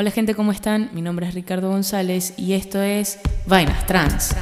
Hola gente, ¿cómo están? Mi nombre es Ricardo González y esto es Vainas Trans.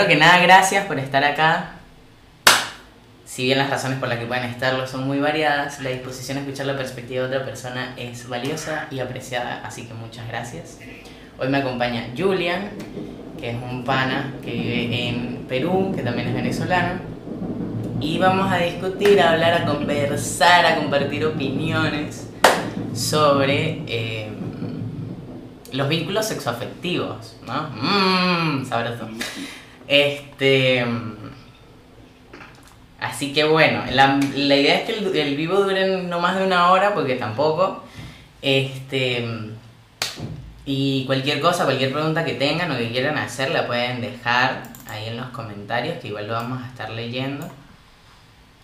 Primero que nada, gracias por estar acá. Si bien las razones por las que pueden estarlo son muy variadas, la disposición a escuchar la perspectiva de otra persona es valiosa y apreciada, así que muchas gracias. Hoy me acompaña Julian, que es un pana que vive en Perú, que también es venezolano. Y vamos a discutir, a hablar, a conversar, a compartir opiniones sobre eh, los vínculos sexoafectivos, ¿no? Mmm, sabroso. Este. Así que bueno, la, la idea es que el, vivo dure no más de una hora, porque tampoco. Este. Y cualquier cosa, cualquier pregunta que tengan o que quieran hacer, la pueden dejar ahí en los comentarios, que igual lo vamos a estar leyendo.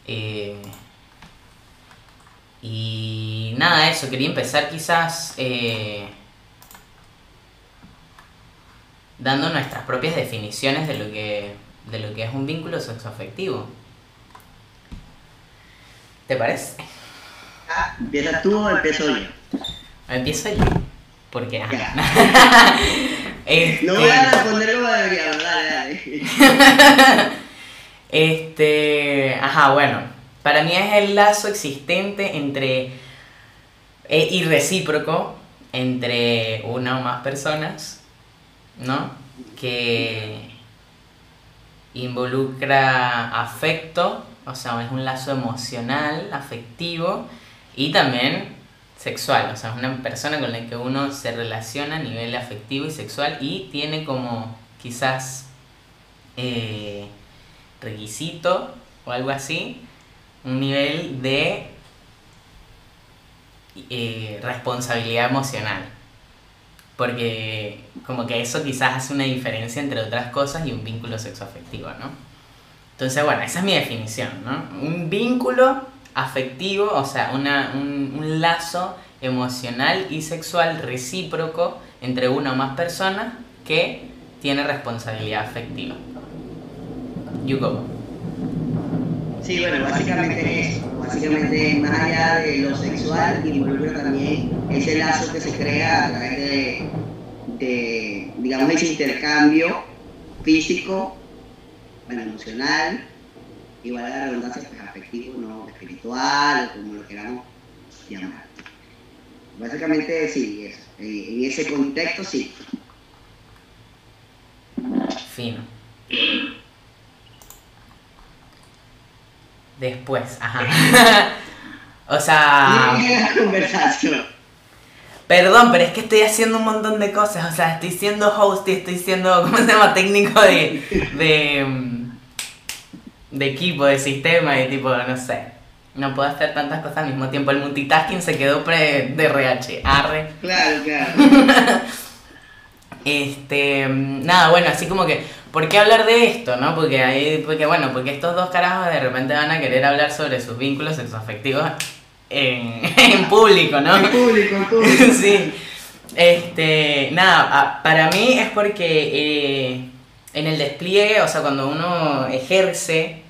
Eh, y nada, eso, quería empezar quizás. eh, dando nuestras propias definiciones de lo que, de lo que es un vínculo sexoafectivo. ¿Te parece? Ah, ¿Empiezas tú o empiezo yo? Empiezo yo. Porque. ah, Ya. este, No voy a responder como debería, dale, dale. este. Ajá, bueno. Para mí es el lazo existente entre. eh, y recíproco entre una o más personas, ¿no? Que involucra afecto, o sea, es un lazo emocional, afectivo y también sexual, o sea, es una persona con la que uno se relaciona a nivel afectivo y sexual y tiene como quizás eh, requisito o algo así, un nivel de eh, responsabilidad emocional. Porque como que eso quizás hace una diferencia entre otras cosas y un vínculo sexoafectivo, ¿no? Entonces, bueno, esa es mi definición, ¿no? Un vínculo afectivo, o sea, un, un lazo emocional y sexual recíproco entre una o más personas que tiene responsabilidad afectiva. You go. Sí, bueno, básicamente es eso. Básicamente, más allá de lo sexual, involucra también ese lazo que se crea a través de, de, digamos, ese intercambio físico, bueno, emocional, igual a la redundancia, pues afectivo, no espiritual, o como lo queramos llamar. Básicamente, sí, eso. Eh, en ese contexto, sí. Fino. Después, ajá. O sea, la conversación. Perdón, pero es que estoy haciendo un montón de cosas. O sea, estoy siendo host y estoy siendo, ¿cómo se llama? Técnico de, de, de equipo, de sistema y tipo, no sé. No puedo hacer tantas cosas al mismo tiempo. El multitasking se quedó pre de RH. Arre. Claro, claro. Este, nada, bueno, así como que, ¿por qué hablar de esto, no? Porque ahí, porque bueno, porque estos dos carajos de repente van a querer hablar sobre sus vínculos sexoafectivos en, en público, ¿no? En público, en público. sí. Este, nada, para mí es porque eh, en el despliegue, o sea, cuando uno ejerce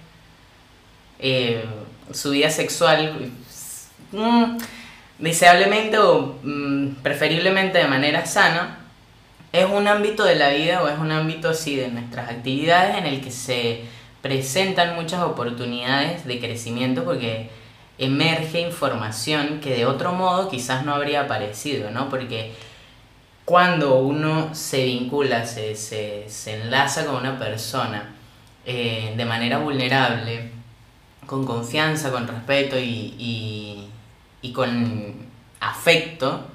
eh, su vida sexual, mm, deseablemente o mm, preferiblemente de manera sana, es un ámbito de la vida o es un ámbito, sí, de nuestras actividades en el que se presentan muchas oportunidades de crecimiento porque emerge información que de otro modo quizás no habría aparecido, ¿no? Porque cuando uno se vincula, se, se, se enlaza con una persona eh, de manera vulnerable, con confianza, con respeto y, y, con afecto,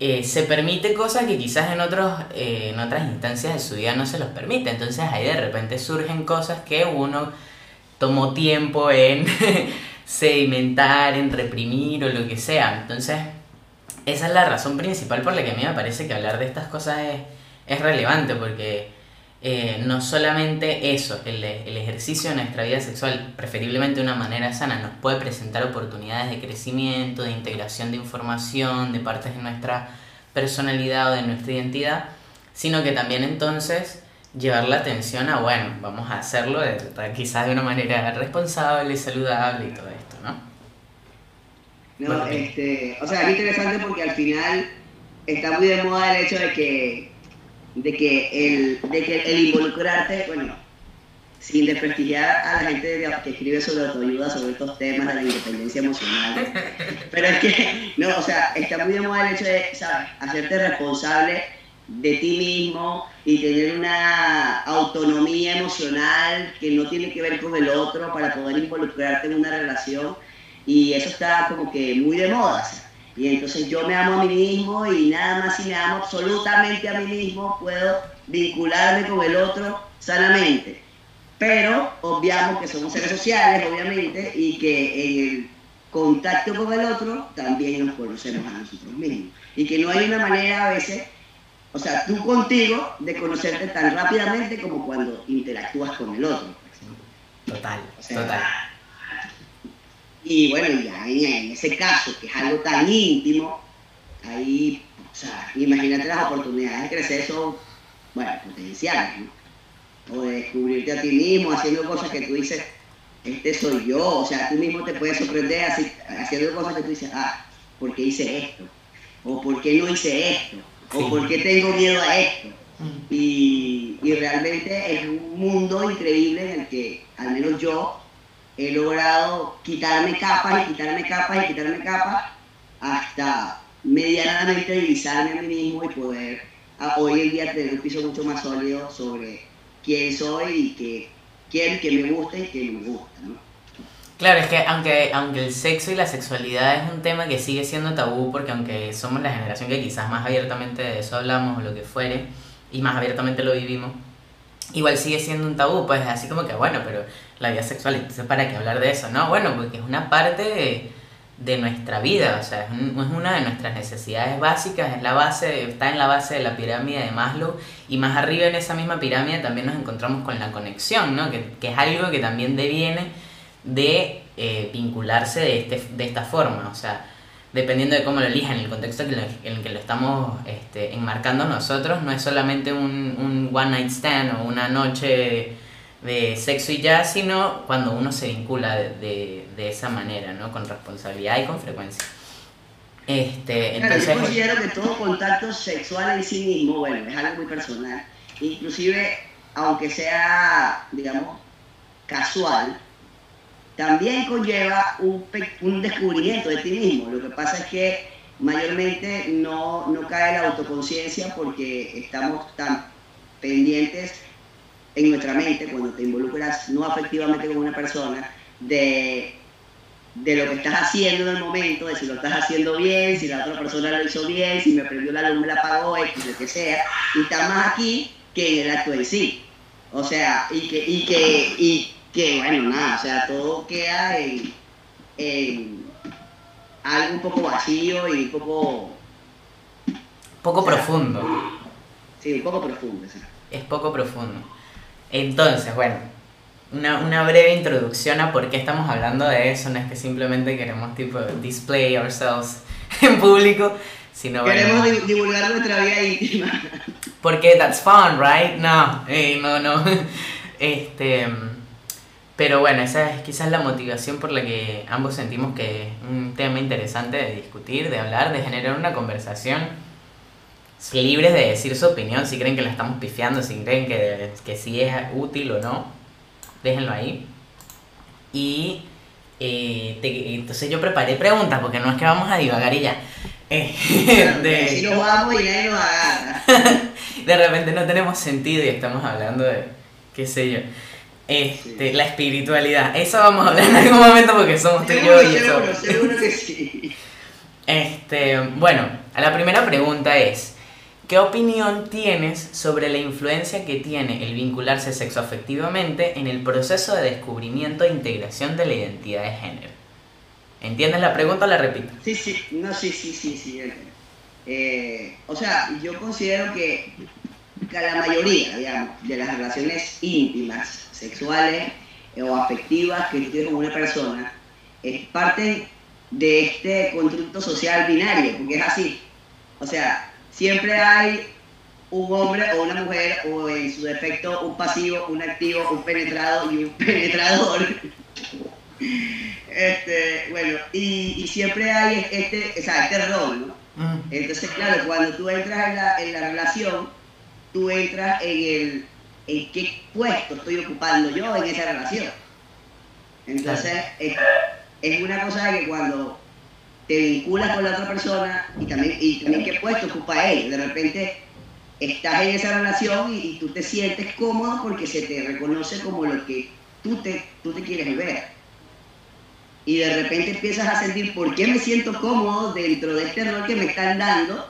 eh, se permite cosas que quizás en, otros, eh, en otras instancias de su vida no se los permite. Entonces ahí de repente surgen cosas que uno tomó tiempo en sedimentar, en reprimir o lo que sea. Entonces esa es la razón principal por la que a mí me parece que hablar de estas cosas es, es relevante, porque eh, no solamente eso, el, el ejercicio de nuestra vida sexual, preferiblemente de una manera sana, nos puede presentar oportunidades de crecimiento, de integración de información, de partes de nuestra personalidad o de nuestra identidad, sino que también entonces llevar la atención a, bueno, vamos a hacerlo de, quizás de una manera responsable, saludable y todo esto, ¿no? No, Bueno, este, o sea, es interesante porque al final está muy de moda el hecho de que, de que, el, de que el involucrarte, bueno, sin desprestigiar a la gente de- que escribe sobre autoayuda, sobre estos temas de la independencia emocional, pero es que, no, o sea, está muy de moda el hecho de, ¿sabes?, hacerte responsable de ti mismo y tener una autonomía emocional que no tiene que ver con el otro para poder involucrarte en una relación y eso está como que muy de moda. Y entonces yo me amo a mí mismo y nada más si me amo absolutamente a mí mismo puedo vincularme con el otro sanamente. Pero obviamos que somos seres sociales, obviamente, y que en el contacto con el otro también nos conocemos a nosotros mismos. Y que no hay una manera a veces, o sea, tú contigo, de conocerte tan rápidamente como cuando interactúas con el otro. Total, O sea, total. Y bueno, ya en, ese caso, que es algo tan íntimo, ahí, o sea, imagínate las oportunidades de crecer son, bueno, potenciales, ¿no? O de descubrirte a ti mismo haciendo cosas que tú dices, este soy yo, o sea, tú mismo te puedes sorprender así, haciendo cosas que tú dices, ah, ¿por qué hice esto? O ¿por qué no hice esto? O Sí. ¿por qué tengo miedo a esto? Y, y realmente es un mundo increíble en el que, al menos yo, he logrado quitarme capas y quitarme capas y quitarme capas hasta medianamente divisarme a mí mismo y poder a- hoy en día tener un piso mucho más sólido sobre quién soy y qué quién que me gusta y no me gusta, ¿no? Claro, es que aunque, aunque el sexo y la sexualidad es un tema que sigue siendo tabú, porque aunque somos la generación que quizás más abiertamente de eso hablamos o lo que fuere, y más abiertamente lo vivimos, igual sigue siendo un tabú, pues así como que bueno, pero la vida sexual, entonces ¿para qué hablar de eso? No, bueno, porque es una parte de, nuestra vida, o sea, es, un- es una de nuestras necesidades básicas, es la base, está en la base de la pirámide de Maslow, y más arriba en esa misma pirámide también nos encontramos con la conexión, ¿no? Que, que es algo que también deviene de eh, vincularse de, este, de esta forma, o sea, dependiendo de cómo lo elijan, en el contexto en el, que lo estamos este, enmarcando nosotros, no es solamente un, un one night stand o una noche de sexo y ya, sino cuando uno se vincula de, de- de esa manera, ¿no? Con responsabilidad y con frecuencia. Este, Claro, entonces, yo considero que todo contacto sexual en sí mismo, bueno, es algo muy personal. Inclusive, aunque sea, digamos, casual, también conlleva un, un descubrimiento de ti mismo. Lo que pasa es que mayormente no, no cae la autoconciencia porque estamos tan pendientes en nuestra mente cuando te involucras no afectivamente con una persona de, de lo que estás haciendo en el momento, de si lo estás haciendo bien, si la otra persona lo hizo bien, si me prendió la luz, me la apagó, X, lo que sea, y está más aquí que en el acto en sí. O sea, y que, y que, y que bueno, nada, o sea, todo queda en, en algo un poco vacío y un poco, Poco O sea, profundo. sí, un poco profundo. o sea. Es poco profundo. Entonces, bueno, una, una breve introducción a por qué estamos hablando de eso. No es que simplemente queremos tipo display ourselves en público, sino bueno, Queremos di- divulgar nuestra vida íntima. porque that's fun, right? No, eh, no, no. Este, pero bueno, esa es quizás la motivación por la que ambos sentimos que es un tema interesante de discutir, de hablar, de generar una conversación libres de decir su opinión, si creen que la estamos pifiando, si creen que, que sí es útil o no, déjenlo ahí. Y eh, te- entonces yo preparé preguntas, porque no es que vamos a divagar y ya. Eh, de- Si vamos y nos agarra. de repente no tenemos sentido y estamos hablando de, qué sé yo, este, Sí. la espiritualidad. Eso vamos a hablar en algún momento porque somos tú y yo Seguro, eso. seguro, que sí. Este, bueno, la primera pregunta es, ¿qué opinión tienes sobre la influencia que tiene el vincularse sexoafectivamente en el proceso de descubrimiento e integración de la identidad de género? ¿Entiendes la pregunta o la repito? Sí, sí, no, sí, sí, sí, sí. Eh, o sea, yo considero que que la mayoría, digamos, de las relaciones íntimas, sexuales eh, o afectivas que tú tienes con una persona, es parte de este constructo social binario, porque es así. O sea, siempre hay un hombre o una mujer, o en su defecto un pasivo, un activo, un penetrado y un penetrador. Este, bueno, y, y siempre hay este, o sea, este rol, ¿no? Mm, Entonces, claro, cuando tú entras en la, en la relación, tú entras en el en qué puesto estoy ocupando yo en esa relación. Entonces, es, una cosa que cuando te vinculas con la otra persona y también, y también qué puesto ocupa él, de repente estás en esa relación y, y tú te sientes cómodo porque se te reconoce como lo que tú te, tú te quieres ver. Y de repente empiezas a sentir por qué me siento cómodo dentro de este rol que me están dando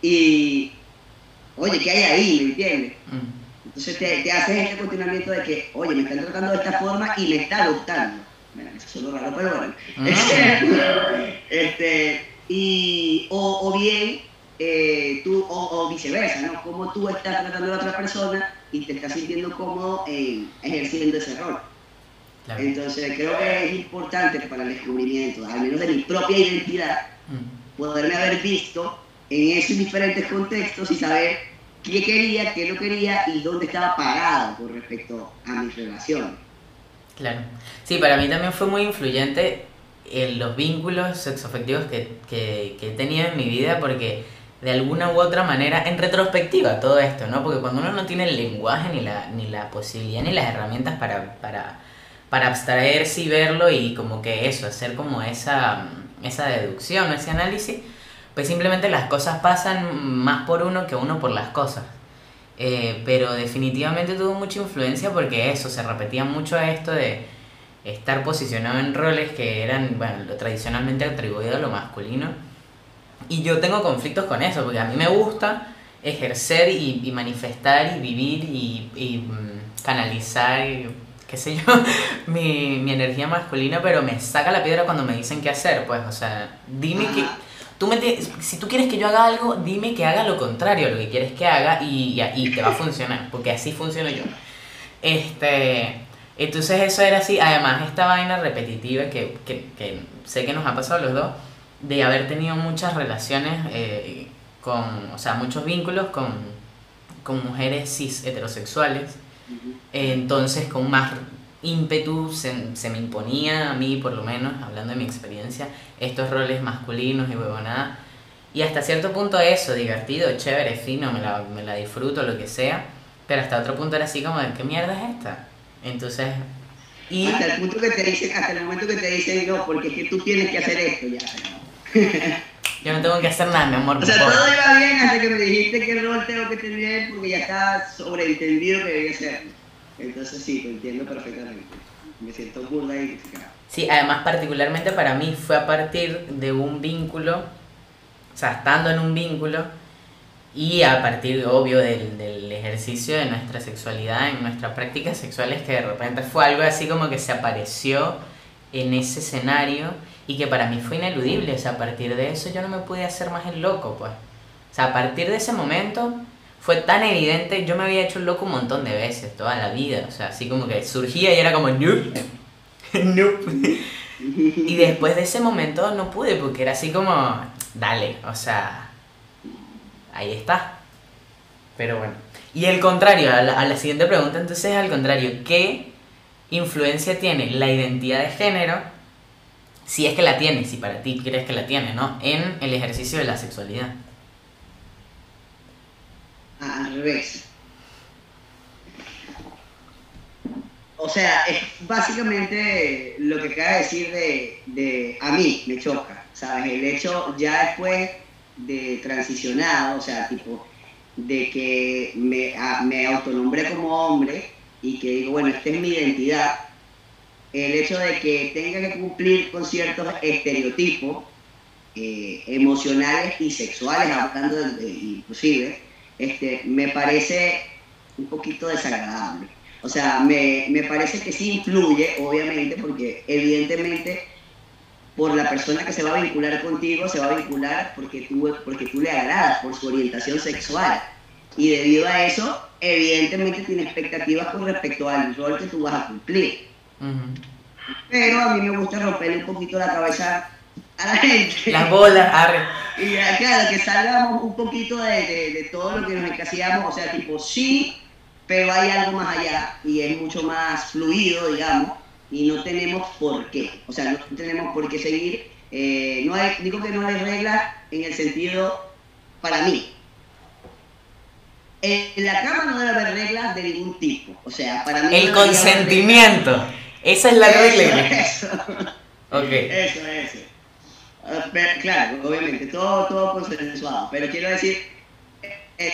y, oye, ¿qué hay ahí? ¿Me entiendes? mm. Entonces te, te haces este cuestionamiento de que, oye, me están tratando de esta forma y me está gustando. Mira, eso suena raro, pero bueno. Mm. Este, y, o, o bien, eh, tú, o, o viceversa, ¿no? Como tú estás tratando a la otra persona y te estás sintiendo cómodo en, ejerciendo ese rol. Claro. Entonces creo que es importante para el descubrimiento, al menos de mi propia identidad, Mm. poderme haber visto en esos diferentes contextos y saber qué quería, qué no quería y dónde estaba parado con respecto a mis relaciones. Claro. Sí, para mí también fue muy influyente en los vínculos sexoafectivos que, que, que he tenido en mi vida porque de alguna u otra manera, en retrospectiva todo esto, ¿no? Porque cuando uno no tiene el lenguaje ni la, ni la posibilidad ni las herramientas para, para, para abstraerse y verlo y como que eso, hacer como esa, esa deducción, ese análisis, pues simplemente las cosas pasan más por uno que uno por las cosas. Eh, pero definitivamente tuvo mucha influencia porque eso, se repetía mucho esto de estar posicionado en roles que eran, tradicionalmente atribuido a lo masculino. Y yo tengo conflictos con eso, porque a mí me gusta ejercer y, manifestar y vivir y, mm, canalizar, qué sé yo, mi, mi energía masculina, pero me saca la piedra cuando me dicen qué hacer, pues, o sea, dime que... Ajá. Tú me te- si tú quieres que yo haga algo, dime que haga lo contrario a lo que quieres que haga y, te va a funcionar, porque así funciono yo. Este, entonces eso era así, además esta vaina repetitiva que, que, que sé que nos ha pasado a los dos, de haber tenido muchas relaciones eh, con, o sea, muchos vínculos con, con mujeres cis heterosexuales, entonces con más ímpetu se, se me imponía a mí, por lo menos, hablando de mi experiencia, estos roles masculinos y huevonada. Y hasta cierto punto eso, divertido, chévere, fino, me la, me la disfruto, lo que sea. Pero hasta otro punto era así como, de, ¿qué mierda es esta? Entonces, y... Hasta el punto que te dicen, hasta el momento que te dicen, no, porque es que tú tienes que hacer esto ya. Yo no tengo que hacer nada, mi amor. O sea, por- todo iba bien hasta que me dijiste que rol tengo que tener porque ya está sobreentendido que debía ser. Entonces sí, te entiendo perfectamente. me siento burda identificado. Sí, además particularmente para mí fue a partir de un vínculo, o sea, estando en un vínculo y a partir, obvio, del, del ejercicio de nuestra sexualidad en nuestras prácticas sexuales que de repente fue algo así como que se apareció en ese escenario y que para mí fue ineludible, o sea, a partir de eso yo no me pude hacer más el loco, pues. O sea, a partir de ese momento fue tan evidente, yo me había hecho el loco un montón de veces, toda la vida, o sea, así como que surgía y era como, nope. Y después de ese momento no pude, porque era así como, dale, o sea, ahí está. Pero bueno. Y el contrario, a la, a la siguiente pregunta entonces al contrario, ¿qué influencia tiene la identidad de género, si es que la tiene, si para ti crees que la tiene, ¿no? En el ejercicio de la sexualidad. Al revés. O sea, es básicamente lo que acaba de decir de, de a mí me choca, ¿sabes? El hecho ya después de transicionado, o sea, tipo, de que me, a- me autonombré como hombre y que digo, bueno, esta es mi identidad, el hecho de que tenga que cumplir con ciertos estereotipos eh, emocionales y sexuales, hablando de, de- inclusive, este, me parece un poquito desagradable. O sea, me, me parece que sí influye, obviamente, porque evidentemente por la persona que se va a vincular contigo, se va a vincular porque tú, porque tú le agradas, por su orientación sexual. Y debido a eso, evidentemente tiene expectativas con respecto al rol que tú vas a cumplir. Pero a mí me gusta romperle un poquito la cabeza a la gente. Las bolas, arre. Y claro, que salgamos un poquito de, de- de todo lo que nos encasillamos, o sea, tipo, sí, pero hay algo más allá y es mucho más fluido, digamos, y no tenemos por qué, o sea, no tenemos por qué seguir, eh, no hay, digo que no hay reglas en el sentido, para mí, en la cama no debe haber reglas de ningún tipo, o sea, para mí... El no consentimiento. Esa es la regla. Eso, eso. Ok. Eso, eso. Ah, claro, obviamente, todo, todo consensuado. Pero quiero decir, eh,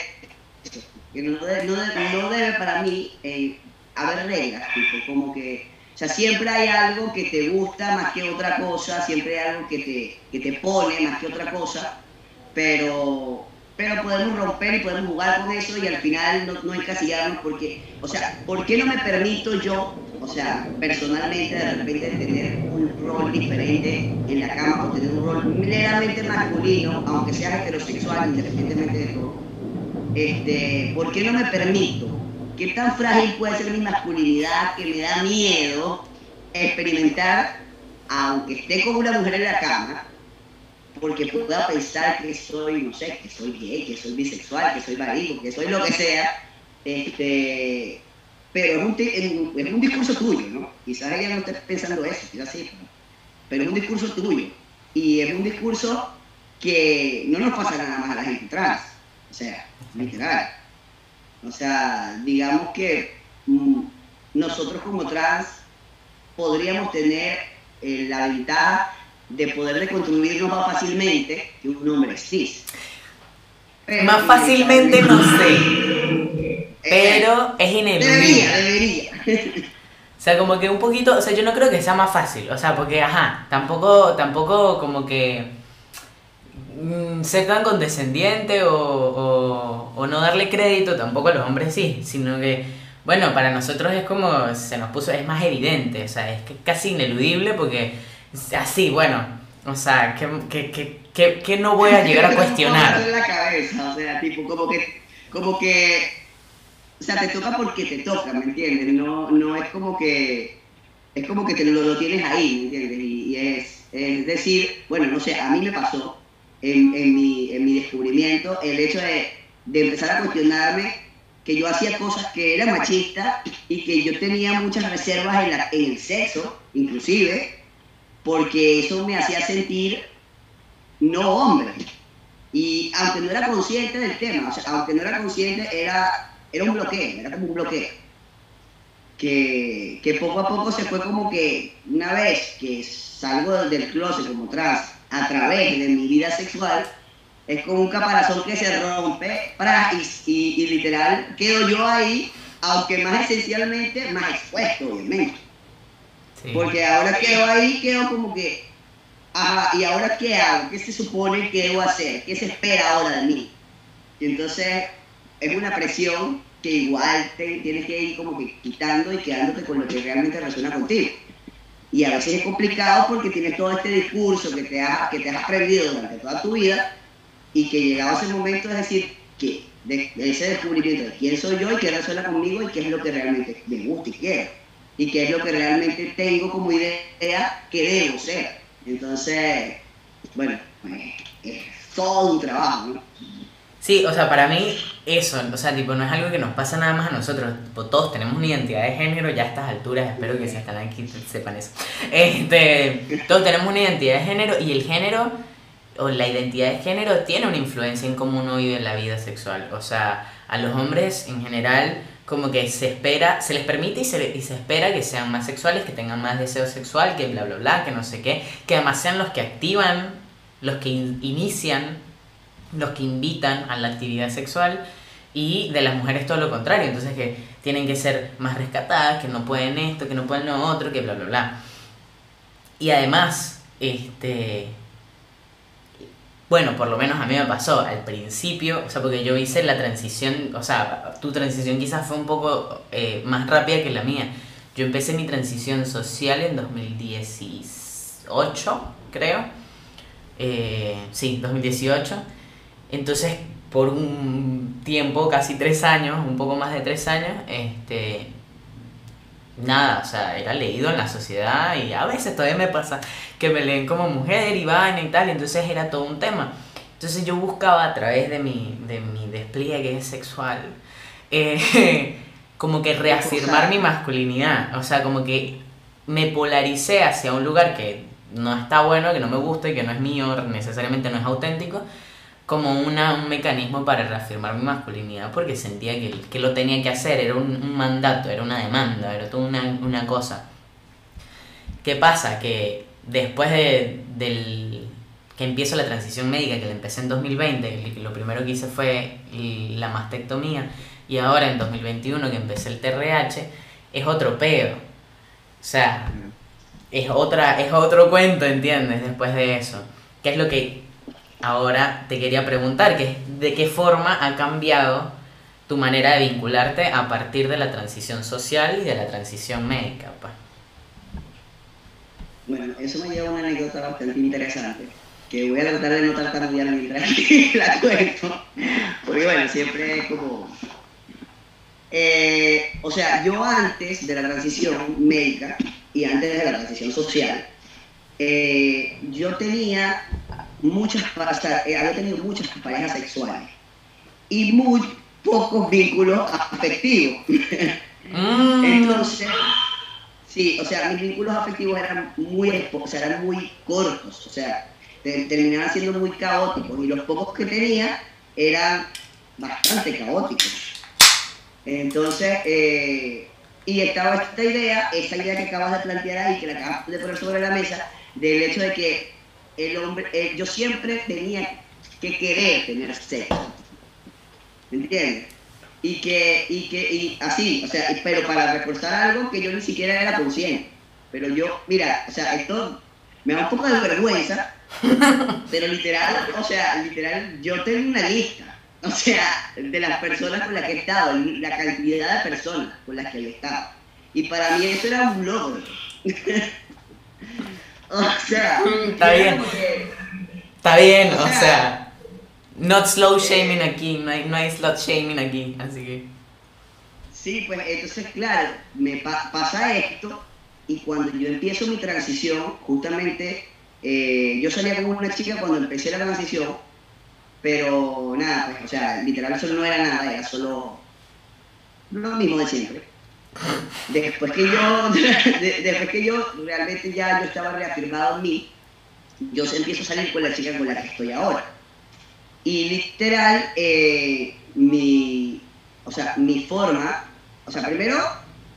que no debe, no no debe para mí eh, haber reglas, tipo, como que, o sea, siempre hay algo que te gusta más que otra cosa, siempre hay algo que te, que te pone más que otra cosa, pero, pero podemos romper y podemos jugar con eso y al final no, no encasillarnos porque, o sea, ¿por qué no me permito yo, o sea, personalmente de repente tener un rol diferente en la cama o tener un rol meramente masculino, aunque sea heterosexual, independientemente de todo? Este, ¿Por qué no me permito? ¿Qué tan frágil puede ser mi masculinidad que me da miedo experimentar, aunque esté con una mujer en la cama, porque pueda pensar que soy, no sé, que soy gay, que soy bisexual, que soy marido, que soy lo que sea, este, pero es un, es un discurso tuyo, ¿no? Quizás ella no esté pensando eso, quizás sí, pero es un discurso tuyo. Y es un discurso que no nos pasa nada más a la gente trans, o sea, literal. O sea, digamos que mm, nosotros como trans podríamos tener eh, la ventaja de poder reconstruirnos más fácilmente que un hombre cis. Pero, Más fácilmente no sé, pero es ineludible. Debería, debería. O sea, como que un poquito, o sea, yo no creo que sea más fácil, o sea, porque, ajá, tampoco, tampoco como que mm, ser tan condescendiente o, o, o no darle crédito tampoco a los hombres sí, sino que, bueno, para nosotros es como, se nos puso, es más evidente, o sea, es que casi ineludible porque, así, bueno, o sea, que, que, que, que, que no voy a llegar a cuestionar. en la cabeza, o sea, tipo, como que, como que, o sea, te toca porque te toca, ¿me entiendes? No, no es como que, es como que te lo, lo tienes ahí, ¿me entiendes? Y, y es, es decir, bueno, no sé, a mí me pasó en, en, mi, en mi descubrimiento el hecho de, de empezar a cuestionarme que yo hacía cosas que eran machistas y que yo tenía muchas reservas en, la- en el sexo, inclusive, porque eso me hacía sentir no hombre. Y aunque no era consciente del tema, aunque no era consciente, era, era un bloqueo, era como un bloqueo. Que, que poco a poco se fue como que una vez que salgo del closet como trans a través de mi vida sexual, es como un caparazón que se rompe para, y- y literal quedo yo ahí, aunque más esencialmente más expuesto, obviamente. Sí. Porque ahora quedo ahí, quedo como que, ajá, ¿y ahora qué hago? ¿Qué se supone que debo hacer? ¿Qué se espera ahora de mí? Y entonces es una presión que igual te tienes que ir como que quitando y quedándote con lo que realmente resuena contigo. Y a veces es complicado porque tienes todo este discurso que te, has, que te has aprendido durante toda tu vida y que llegado ese momento es decir, que de, de ese descubrimiento de quién soy yo y qué resuena conmigo y qué es lo que realmente me gusta y quiero. Y qué es lo que realmente tengo como idea que debo ser. Entonces, bueno, eh, es todo un trabajo, ¿no? Sí, o sea, para mí eso, o sea, tipo, no es algo que nos pasa nada más a nosotros, tipo, todos tenemos una identidad de género ya a estas alturas, espero que si están aquí sepan eso. Este, todos tenemos una identidad de género y el género o la identidad de género tiene una influencia en cómo uno vive la vida sexual. O sea, a los hombres en general como que se espera, se les permite y se, espera que sean más sexuales, que tengan más deseo sexual, que bla, bla, bla, que no sé qué, que además sean los que activan, los que in- inician los que invitan a la actividad sexual y de las mujeres todo lo contrario, entonces que tienen que ser más rescatadas, que no pueden esto, que no pueden lo otro, que bla bla bla. Y además, este bueno, por lo menos a mí me pasó al principio, o sea, porque yo hice la transición, o sea, tu transición quizás fue un poco eh, más rápida que la mía. Yo empecé mi transición social en 2018, creo. Eh, sí, 2018. Entonces, por un tiempo, casi tres años, un poco más de tres años, este, nada, o sea, era leído en la sociedad y a veces todavía me pasa que me leen como mujer y vaina y tal, y entonces era todo un tema. Entonces yo buscaba a través de mi, de mi despliegue sexual, eh, como que reafirmar mi masculinidad, o sea, como que me polaricé hacia un lugar que no está bueno, que no me gusta y que no es mío, necesariamente no es auténtico, como una, un mecanismo para reafirmar mi masculinidad, porque sentía que, que lo tenía que hacer, era un, un mandato, era una demanda, era toda una, una cosa. ¿Qué pasa? Que después de, del que empiezo la transición médica, que la empecé en 2020, que lo primero que hice fue la mastectomía, y ahora en 2021 que empecé el TRH, es otro peo. O sea, es, otra, es otro cuento, ¿entiendes? Después de eso. ¿Qué es lo que ahora te quería preguntar? Que ¿De qué forma ha cambiado tu manera de vincularte a partir de la transición social y de la transición médica? pues? Bueno, eso me lleva a una anécdota bastante interesante, que voy a tratar de no tartamudear mientras la cuento, porque bueno, siempre es como... Eh, o sea, yo antes de la transición médica y antes de la transición social, eh, yo tenía muchas, o sea, eh, había tenido muchas parejas sexuales y muy pocos vínculos afectivos. Mm. Entonces, sí, o sea, mis vínculos afectivos eran muy, espo- o sea, eran muy cortos, o sea, te- terminaban siendo muy caóticos y los pocos que tenía eran bastante caóticos. Entonces, eh, y estaba esta idea, esa idea que acabas de plantear ahí, que la acabas de poner sobre la mesa, del hecho de que el hombre, eh, yo siempre tenía que querer tener sexo. ¿Me entiendes? Y que, y que, y así, o sea, pero para reforzar algo que yo ni siquiera era consciente. Pero yo, mira, o sea, esto me da un poco de vergüenza, pero literal, o sea, literal, yo tengo una lista, o sea, de las personas con las que he estado, la cantidad de personas con las que he estado. Y para mí eso era un logro. o sea, Está bien. que- Está bien, O o sea, sea, not slow shaming aquí, no hay, no hay slut shaming aquí, así que... Sí, pues entonces, claro, me pa- pasa esto y cuando yo empiezo mi transición, justamente, eh, yo salía con una chica cuando empecé la transición, pero nada, pues, o sea, literal eso no era nada, era solo lo mismo de siempre. Después que yo, de- después que yo realmente ya yo estaba reafirmado en mí, yo empiezo a salir con la chica con la que estoy ahora. Y literal, eh, mi, o sea, mi forma, o sea, primero,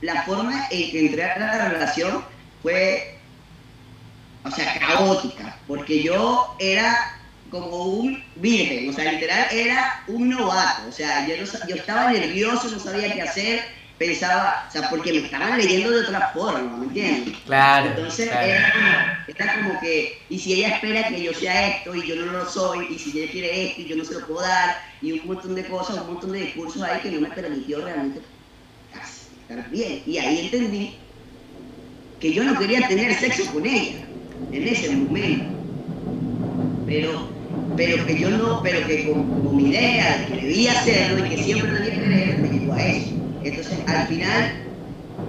la forma en que entré a la relación fue, o sea, caótica, porque yo era como un virgen, o sea, literal era un novato, o sea, yo, no yo estaba nervioso, no sabía qué hacer, pensaba, o sea, porque me estaban leyendo de otra forma, ¿me entiendes? Claro. Entonces claro. era, como, era como que, y si ella espera que yo sea esto y yo no lo soy, y si ella quiere esto y yo no se lo puedo dar, y un montón de cosas, un montón de discursos ahí que no me permitió realmente estar bien. Y ahí entendí que yo no quería tener sexo con ella en ese momento. Pero, pero que yo no, pero que con, con mi idea de que debía hacerlo y que siempre debía querer, me llevó a eso. Entonces, al final,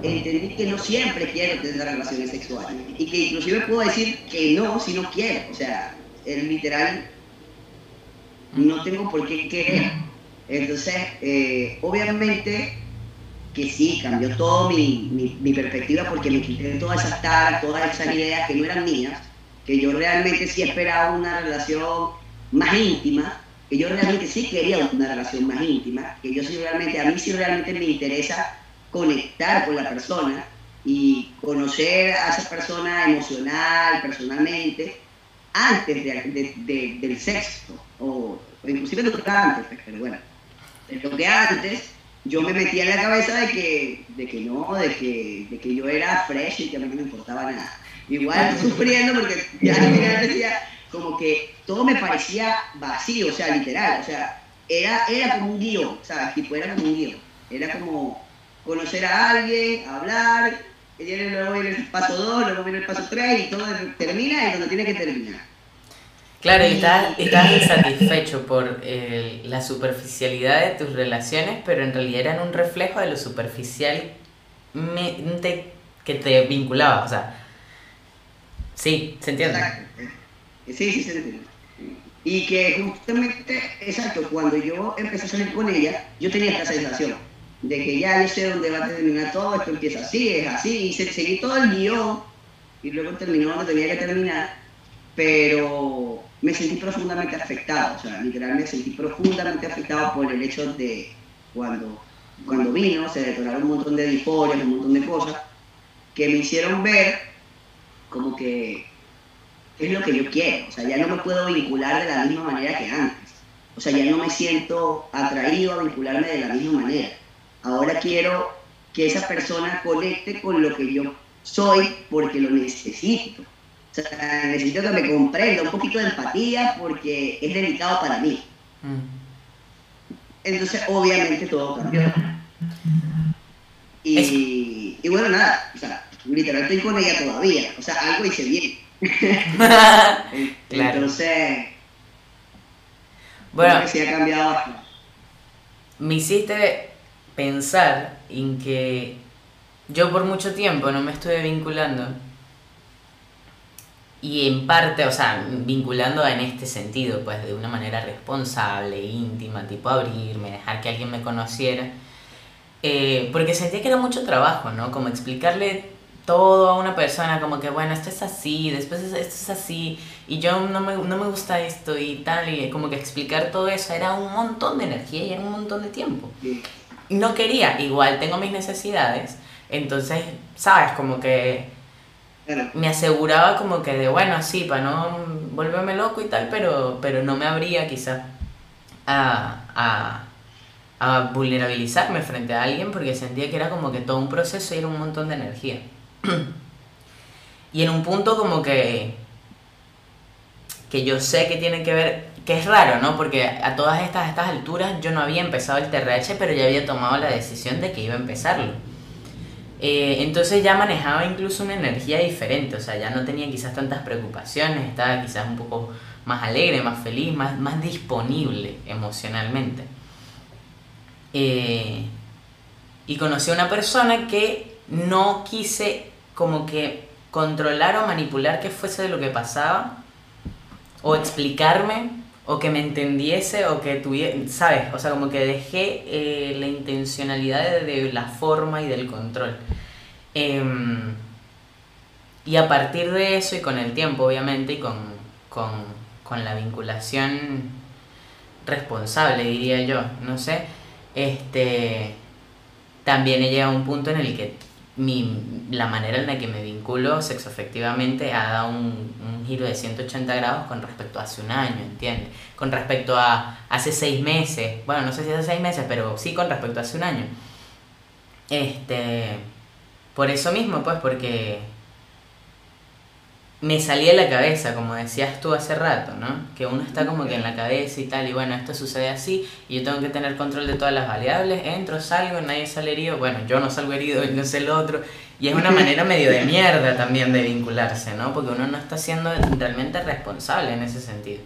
entendí que no siempre quiero tener relaciones sexuales. Y que inclusive puedo decir que no si no quiero. O sea, el literal, no tengo por qué querer. Entonces, eh, obviamente que sí, cambió todo mi, mi, mi, perspectiva porque me quité todas esas taras, todas esas ideas que no eran mías, que yo realmente sí esperaba una relación más íntima, que yo realmente sí quería una relación más íntima, que yo sí realmente, a mí sí realmente me interesa conectar con la persona y conocer a esa persona emocional, personalmente, antes de, de, de, del sexo, o, o inclusive antes, pero bueno, lo que antes yo me metía en la cabeza de que, de que no, de que, de que yo era fresh y que a mí no me importaba nada. Igual sufriendo porque ya al final decía, como que todo me parecía vacío, o sea, literal, o sea, era, era como un guion, ¿sabes? Tipo, era como un guion. Era como conocer a alguien, hablar, y luego viene el paso 2, luego viene el paso 3 y todo termina y donde tiene que terminar. Claro, y estás, estás insatisfecho por eh, la superficialidad de tus relaciones, pero en realidad eran un reflejo de lo superficialmente que te vinculaba, o sea, sí, ¿se entiende? Exacto. Sí, sí. Y que justamente, exacto, cuando yo empecé a salir con ella, yo tenía esta sensación de que ya yo sé dónde va a terminar todo, esto empieza así, es así, y se, seguí todo el guion, y luego terminó donde tenía que terminar, pero me sentí profundamente afectado, o sea, literalmente me sentí profundamente afectado por el hecho de cuando, cuando vino, se detonaron un montón de disforias, un montón de cosas, que me hicieron ver como que es lo que yo quiero, o sea, ya no me puedo vincular de la misma manera que antes, o sea, ya no me siento atraído a vincularme de la misma manera, ahora quiero que esa persona conecte con lo que yo soy porque lo necesito. O sea, necesito que me comprenda un poquito de empatía porque es delicado para mí. Entonces, obviamente, todo cambió. Y, y bueno, nada, o sea, literal estoy con ella todavía. O sea, algo hice bien. Claro. Entonces, Bueno, sí ha cambiado me hiciste pensar en que yo por mucho tiempo no me estuve vinculando y en parte, o sea, vinculando en este sentido, pues de una manera responsable, íntima, tipo abrirme, dejar que alguien me conociera, eh, porque sentía que era mucho trabajo, ¿no? Como explicarle todo a una persona, como que, bueno, esto es así, después esto es así, y yo no me, no me gusta esto y tal, y como que explicar todo eso era un montón de energía y era un montón de tiempo. Sí. No quería, igual tengo mis necesidades, entonces, ¿sabes? Como que me aseguraba como que de bueno, sí, para no volverme loco y tal, pero, pero no me abría quizá a, a, a vulnerabilizarme frente a alguien porque sentía que era como que todo un proceso y era un montón de energía. Y en un punto como que que yo sé que tiene que ver, que es raro, ¿no? Porque a todas estas, estas alturas yo no había empezado el TRH, pero ya había tomado la decisión de que iba a empezarlo. Eh, entonces ya manejaba incluso una energía diferente, o sea, ya no tenía quizás tantas preocupaciones, estaba quizás un poco más alegre, más feliz, más, más disponible emocionalmente. Eh, y conocí a una persona que no quise como que controlar o manipular qué fuese de lo que pasaba, o explicarme, o que me entendiese, o que tuviera, ¿sabes? O sea, como que dejé eh, la intencionalidad de, de la forma y del control. Em, y a partir de eso y con el tiempo, obviamente, y con, con, con la vinculación responsable, diría yo, no sé, este, también he llegado a un punto en el que mi, la manera en la que me vinculo sexoafectivamente ha dado un, un giro de 180 grados con respecto a hace un año, ¿entiendes? Con respecto a hace seis meses, bueno, no sé si hace seis meses, pero sí con respecto a hace un año. Este, por eso mismo, pues, porque me salía de la cabeza, como decías tú hace rato, ¿no? Que uno está como que en la cabeza y tal, y bueno, esto sucede así, y yo tengo que tener control de todas las variables, entro, salgo, nadie sale herido, bueno, yo no salgo herido, no sé el otro, y es una manera medio de mierda también de vincularse, ¿no? Porque uno no está siendo realmente responsable en ese sentido.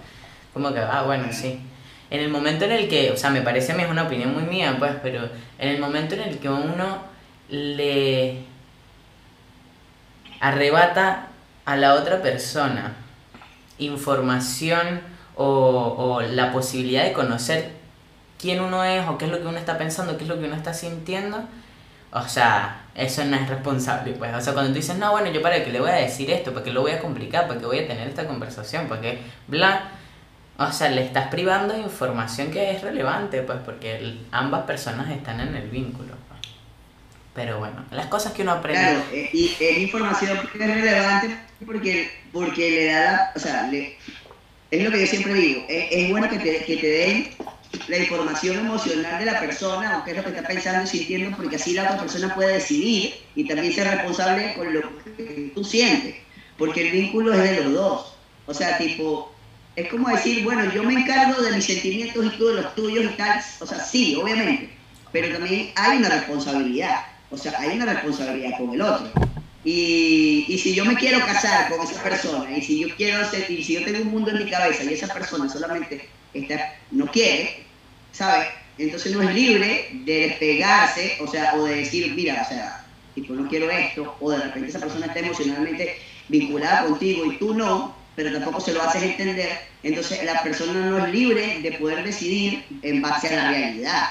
Como que, ah, bueno, sí. En el momento en el que, o sea, me parece a mí es una opinión muy mía, pues, pero en el momento en el que uno le arrebata a la otra persona información o, la posibilidad de conocer quién uno es o qué es lo que uno está pensando, qué es lo que uno está sintiendo, o sea, eso no es responsable, pues. O sea, cuando tú dices, no, bueno, yo para qué le voy a decir esto, para qué lo voy a complicar, para qué voy a tener esta conversación, para qué, bla. O sea, le estás privando de información que es relevante, pues, porque ambas personas están en el vínculo. Pero bueno, las cosas que uno aprende. Claro, eh, y es información relevante porque, porque le da o sea, le, es lo que yo siempre digo, es, es bueno que te, que te den la información emocional de la persona o qué es lo que está pensando y sintiendo, porque así la otra persona puede decidir y también ser responsable con lo que tú sientes, porque el vínculo es de los dos. O sea, tipo, es como decir, bueno, yo me encargo de mis sentimientos y tú de los tuyos y tal. O sea, sí, obviamente, pero también hay una responsabilidad. O sea, hay una responsabilidad con el otro. Y, y, si yo me quiero casar con esa persona, y si yo quiero ser, si yo tengo un mundo en mi cabeza y esa persona solamente está, no quiere, ¿sabes? Entonces no es libre de despegarse, o sea, o de decir, mira, o sea, tipo, no quiero esto, o de repente esa persona está emocionalmente vinculada contigo y tú no, pero tampoco se lo haces entender, entonces la persona no es libre de poder decidir en base a la realidad,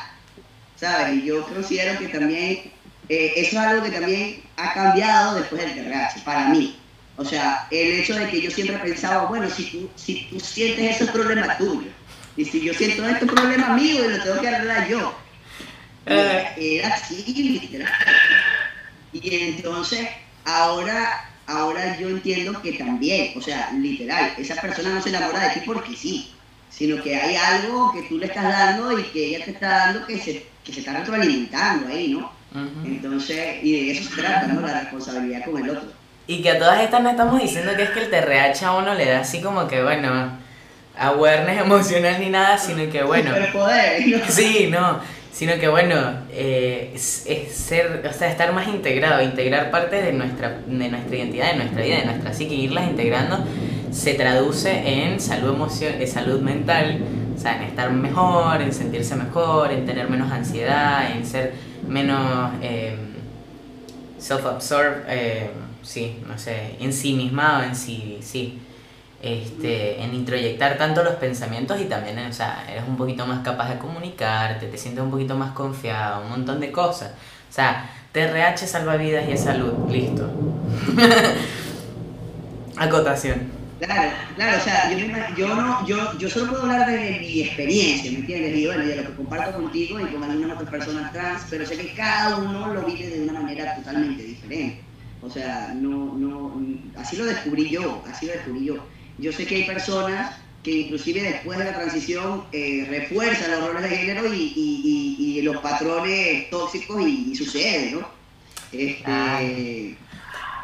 ¿sabes? Y yo considero que también eh, eso es algo que también ha cambiado después del TRH, para mí. O sea, el hecho de que yo siempre pensaba, bueno, si tú, si tú sientes eso es problema tuyo. Y si yo siento esto es problema mío y lo tengo que arreglar yo. Era, era así, literal. Y entonces, ahora, ahora yo entiendo que también, o sea, literal, esa persona no se enamora de ti porque sí, sino que hay algo que tú le estás dando y que ella te está dando que se, que se está retroalimentando ahí, ¿no? Entonces, y de eso se trata, ¿no? La responsabilidad con el otro. Y que a todas estas no estamos diciendo que es que el TRH a uno le da así como que, bueno, awareness emocional ni nada, sino que, bueno... Superpoder, ¿no? Sí, no, sino que, bueno, eh, es, es, ser, o sea, estar más integrado, integrar partes de nuestra, de nuestra identidad, de nuestra vida, de nuestra psique, irlas integrando, se traduce en salud, emoción, en salud mental, o sea, en estar mejor, en sentirse mejor, en tener menos ansiedad, en ser menos eh, self-absorbed, eh, sí, no sé, ensimismado en sí, sí, este, en introyectar tanto los pensamientos y también, o sea, eres un poquito más capaz de comunicarte, te sientes un poquito más confiado, un montón de cosas. O sea, TRH salva vidas y es salud, listo. Acotación. Claro, claro, o sea, yo, no, yo, yo solo puedo hablar de mi experiencia, ¿me entiendes? Y de lo que comparto contigo y con algunas otras personas trans, pero sé que cada uno lo vive de una manera totalmente diferente. O sea, no, no, así lo descubrí yo, así lo descubrí yo. Yo sé que hay personas que inclusive después de la transición eh, refuerzan los roles de género y, y, y, y los patrones tóxicos y, sucede, ¿no? Este.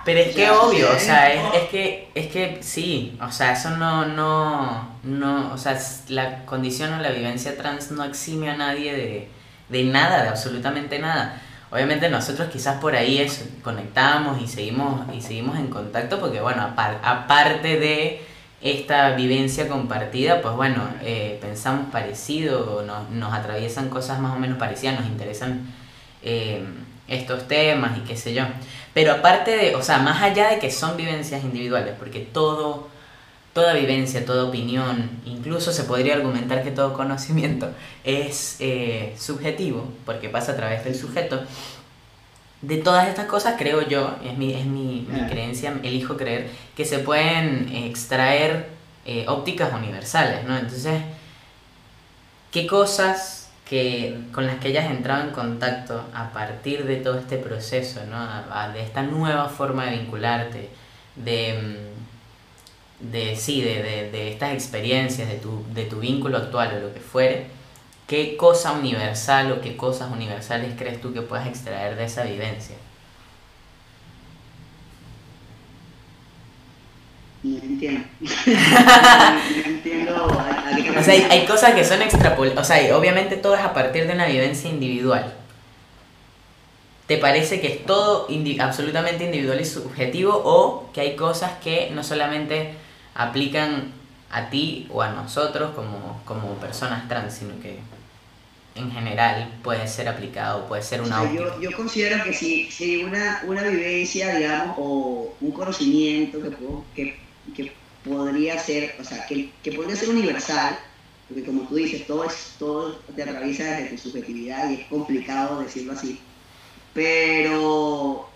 Pero es que obvio, o sea, es, es, que es que sí, o sea, eso no no no, o sea, la condición o la vivencia trans no exime a nadie de, de nada, de absolutamente nada. Obviamente nosotros quizás por ahí es, conectamos y seguimos y seguimos en contacto porque bueno, apar, aparte de esta vivencia compartida, pues bueno, eh, pensamos parecido, nos, nos atraviesan cosas más o menos parecidas, nos interesan eh, estos temas y qué sé yo. Pero aparte de, o sea, más allá de que son vivencias individuales, porque todo, toda vivencia, toda opinión, incluso se podría argumentar que todo conocimiento es eh, subjetivo, porque pasa a través del sujeto. De todas estas cosas creo yo, es mi, es mi, mi creencia, elijo creer, que se pueden extraer eh, ópticas universales, ¿no? Entonces, ¿qué cosas que, con las que hayas entrado en contacto a partir de todo este proceso, ¿no? De esta nueva forma de vincularte, de, de sí, de, de, de, estas experiencias, de tu, de tu vínculo actual o lo que fuere, ¿qué cosa universal o qué cosas universales crees tú que puedas extraer de esa vivencia? No entiendo. no entiendo a, a qué O sea, hay, hay cosas que son extrapolables. O sea, obviamente todo es a partir de una vivencia individual. ¿Te parece que es todo indi- absolutamente individual y subjetivo o que hay cosas que no solamente aplican a ti o a nosotros como, como personas trans, sino que en general puede ser aplicado, puede ser O una sea, yo, óptica? yo considero que si, si una, una vivencia, digamos, o un conocimiento que, puedo- que, que podría ser, o sea, que, que podría ser universal, porque como tú dices, todo, es, todo te atraviesa desde tu subjetividad y es complicado decirlo así, pero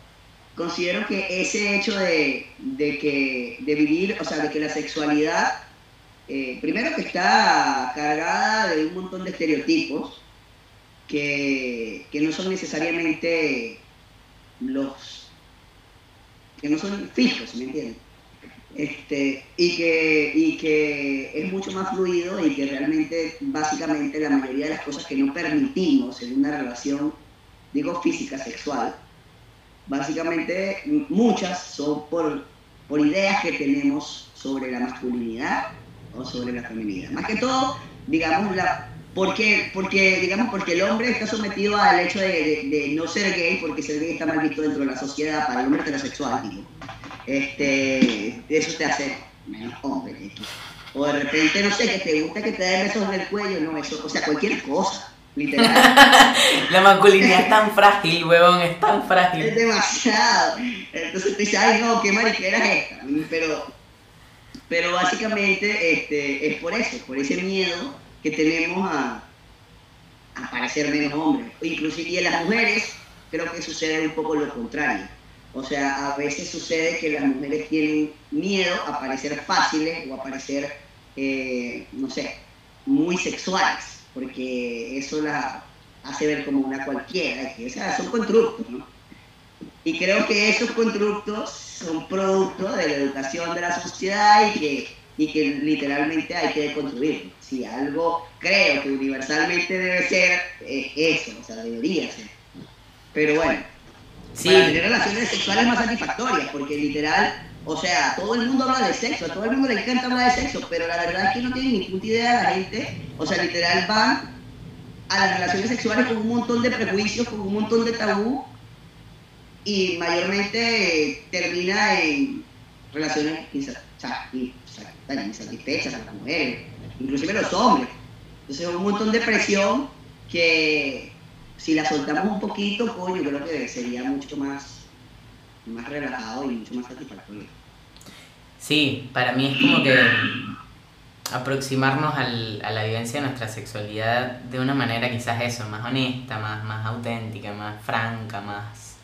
considero que ese hecho de, de que, de vivir, o sea, de que la sexualidad, eh, primero que está cargada de un montón de estereotipos, que, que no son necesariamente los que no son fijos, ¿me entiendes? Este, y, que, y que es mucho más fluido y que realmente, básicamente, la mayoría de las cosas que no permitimos en una relación, digo física, sexual, básicamente muchas son por, por ideas que tenemos sobre la masculinidad o sobre la feminidad. Más que todo, digamos, la, porque, porque, digamos, porque el hombre está sometido al hecho de- de no ser gay, porque ser gay está mal visto dentro de la sociedad para el hombre heterosexual, digo. Este, eso te hace menos hombre. O de repente, no sé, que te gusta que te den besos en el cuello, no, eso, o sea, cualquier cosa, literal. La masculinidad es tan frágil, huevón, es tan es frágil. demasiado. Entonces tú dices, ay no, qué mariquera es esta. Pero, pero básicamente este, es por eso, por ese miedo que tenemos a, a parecer menos hombres. Inclusive y en las mujeres creo que sucede un poco lo contrario. O sea, a veces sucede que las mujeres tienen miedo a parecer fáciles o a parecer, eh, no sé, muy sexuales, porque eso las hace ver como una cualquiera, o sea, son constructos, ¿no? Y creo que esos constructos son producto de la educación de la sociedad y que, y que literalmente hay que deconstruirlo. Si algo creo que universalmente debe ser, es eso, o sea, debería ser. Pero bueno, Para tener relaciones sexuales más satisfactorias, porque literal, o sea, todo el mundo habla de sexo, a todo el mundo le encanta hablar de sexo, pero la verdad es que no tienen ni puta idea la gente, o sea, literal van a las relaciones sexuales con un montón de prejuicios, con un montón de tabú, y mayormente termina en relaciones insatisfechas a las mujeres, inclusive los hombres. Entonces un montón de presión que si la soltamos un poquito, coño, creo que sería mucho más, más relajado y mucho más satisfactorio. Sí, para mí es como que aproximarnos al- a la vivencia de nuestra sexualidad de una manera quizás eso, más honesta, más, más auténtica, más franca, más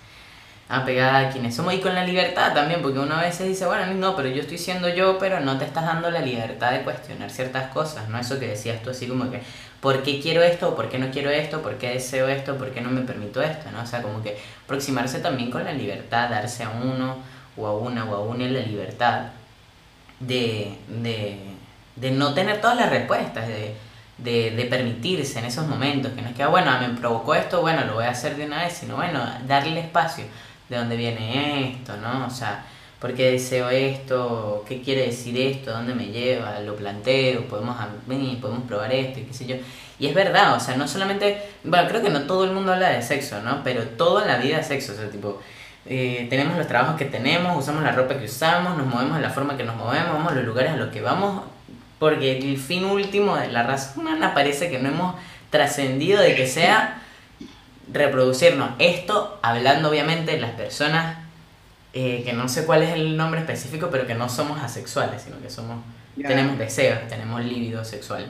apegada a quienes somos y con la libertad también, porque uno a veces dice, bueno, no, pero yo estoy siendo yo, pero no te estás dando la libertad de cuestionar ciertas cosas, ¿no? Eso que decías tú así como que, ¿por qué quiero esto? ¿Por qué no quiero esto? ¿Por qué deseo esto? ¿Por qué no me permito esto? ¿no? O sea, como que aproximarse también con la libertad, darse a uno o a una o a una la libertad de, de, de no tener todas las respuestas, de, de, de permitirse en esos momentos, que no es que, ah, bueno, me provocó esto, bueno, lo voy a hacer de una vez, sino, bueno, darle espacio de dónde viene esto, ¿no? O sea, ¿por qué deseo esto? ¿Qué quiere decir esto? ¿Dónde me lleva? Lo planteo, podemos venir, podemos probar esto y qué sé yo. Y es verdad, o sea, no solamente, bueno, creo que no todo el mundo habla de sexo, ¿no? Pero todo en la vida es sexo, o sea, tipo, eh, tenemos los trabajos que tenemos, usamos la ropa que usamos, nos movemos de la forma que nos movemos, vamos los lugares a los que vamos, porque el fin último de la raza humana parece que no hemos trascendido de que sea reproducirnos. Esto hablando obviamente de las personas eh, que no sé cuál es el nombre específico, pero que no somos asexuales, sino que somos tenemos deseos, tenemos libido sexual.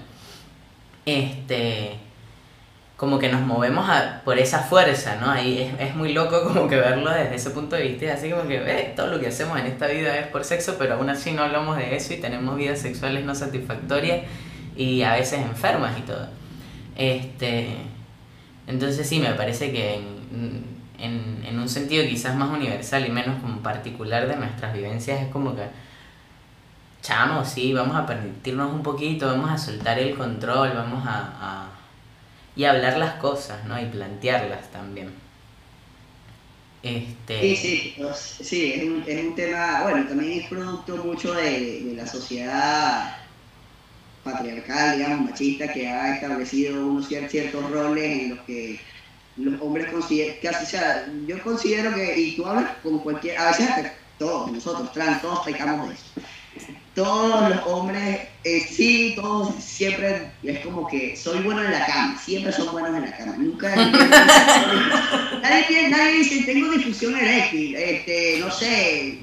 Este como que nos movemos a- por esa fuerza, ¿no? Ahí es, es muy loco como que verlo desde ese punto de vista, así como que eh, todo lo que hacemos en esta vida es por sexo, pero aún así no hablamos de eso y tenemos vidas sexuales no satisfactorias y a veces enfermas y todo. Este, entonces sí, me parece que en, en, en un sentido quizás más universal y menos como particular de nuestras vivencias es como que, chamo, sí, vamos a permitirnos un poquito, vamos a soltar el control, vamos a, y hablar las cosas, ¿no? Y plantearlas también. Este... Sí, sí, sí, es un, es un tema, bueno, también es producto mucho de, de la sociedad patriarcal, digamos, machista, que ha establecido unos cier- ciertos roles en los que los hombres consideran, que, o sea, yo considero que, y tú hablas con cualquier, a veces hasta todos, nosotros, trans, todos pecamos de eso. Todos los hombres, eh, sí, todos siempre es como que soy bueno en la cama, siempre son buenos en la cama, nunca nadie, tiene- nadie dice tengo difusión eréctil, este, no sé,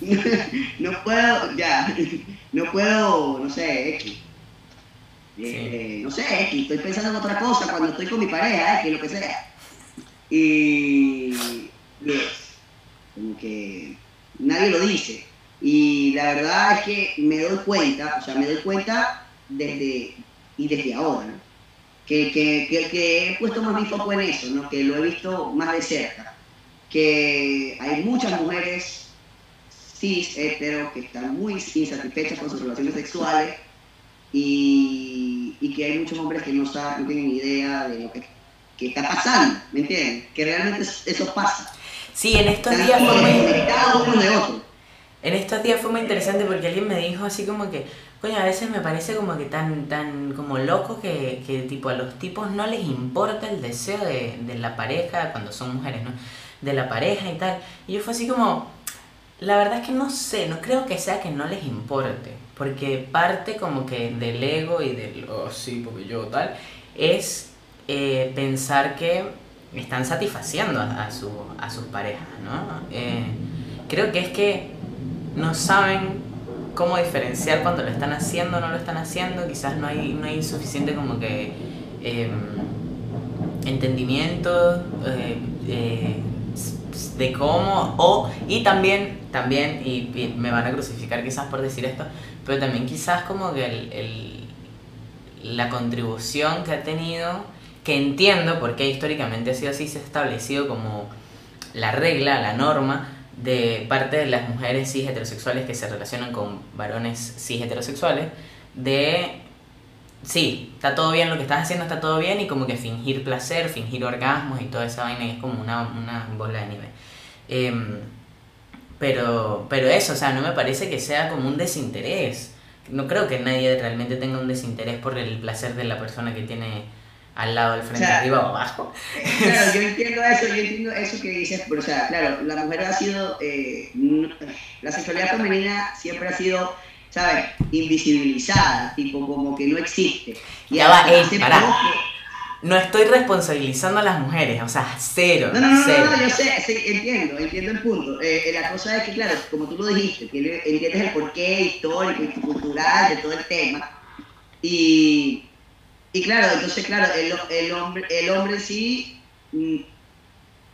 no puedo, ya, no puedo, no sé, X. Eh, no sé, X, estoy pensando en otra cosa cuando estoy con mi pareja, X, lo que sea. Y es como que nadie lo dice. Y la verdad es que me doy cuenta, o sea, me doy cuenta desde, y desde ahora, ¿no? que, que, que, que he puesto más mi foco en eso, ¿no? que lo he visto más de cerca, que hay muchas mujeres cis, hetero, que están muy insatisfechas con sus relaciones sexuales y, y que hay muchos hombres que no saben, no tienen idea de lo que, que está pasando, ¿me entienden? Que realmente eso- pasa. Sí, en estos días fue muy, en estos días fue muy interesante porque alguien me dijo así como que, coño, a veces me parece como que tan, tan como loco que, que tipo a los tipos no les importa el deseo de, de la pareja cuando son mujeres, ¿no? De la pareja y tal. Y yo fue así como, la verdad es que no sé, no creo que sea que no les importe, porque parte como que del ego y del, oh sí, porque yo tal, es eh, pensar que están satisfaciendo a, su, a sus parejas, ¿no? Eh, creo que es que no saben cómo diferenciar cuando lo están haciendo o no lo están haciendo, quizás no hay, no hay suficiente como que eh, entendimiento de cómo, o, y también, también, y, me van a crucificar quizás por decir esto, pero también quizás como que el- la contribución que ha tenido, que entiendo porque históricamente ha sido así, se ha establecido como la regla, la norma de parte de las mujeres cis heterosexuales que se relacionan con varones cis heterosexuales, de sí, está todo bien lo que estás haciendo, está todo bien, y como que fingir placer, fingir orgasmos y toda esa vaina, es como una, una bola de nieve. Em, pero, pero eso, o sea, no me parece que sea como un desinterés. No creo que nadie realmente tenga un desinterés por el placer de la persona que tiene al lado, al frente, O sea, arriba o abajo. Claro, yo entiendo eso, yo entiendo eso que dices, pero o sea, claro, la mujer ha sido, eh, la sexualidad femenina siempre ha sido, ¿sabes? Invisibilizada, tipo como que no existe. Y Ya va, ey, hace pará. poco- No estoy responsabilizando a las mujeres, o sea, cero, No, no, no, cero. no, no, yo sé, sí, entiendo, entiendo el punto. Eh, eh, la cosa es que, claro, como tú lo dijiste, tiene- entiendes el porqué histórico y cultural de todo el tema. Y, y claro, entonces, claro, el, el hombre, el hombre sí, mm,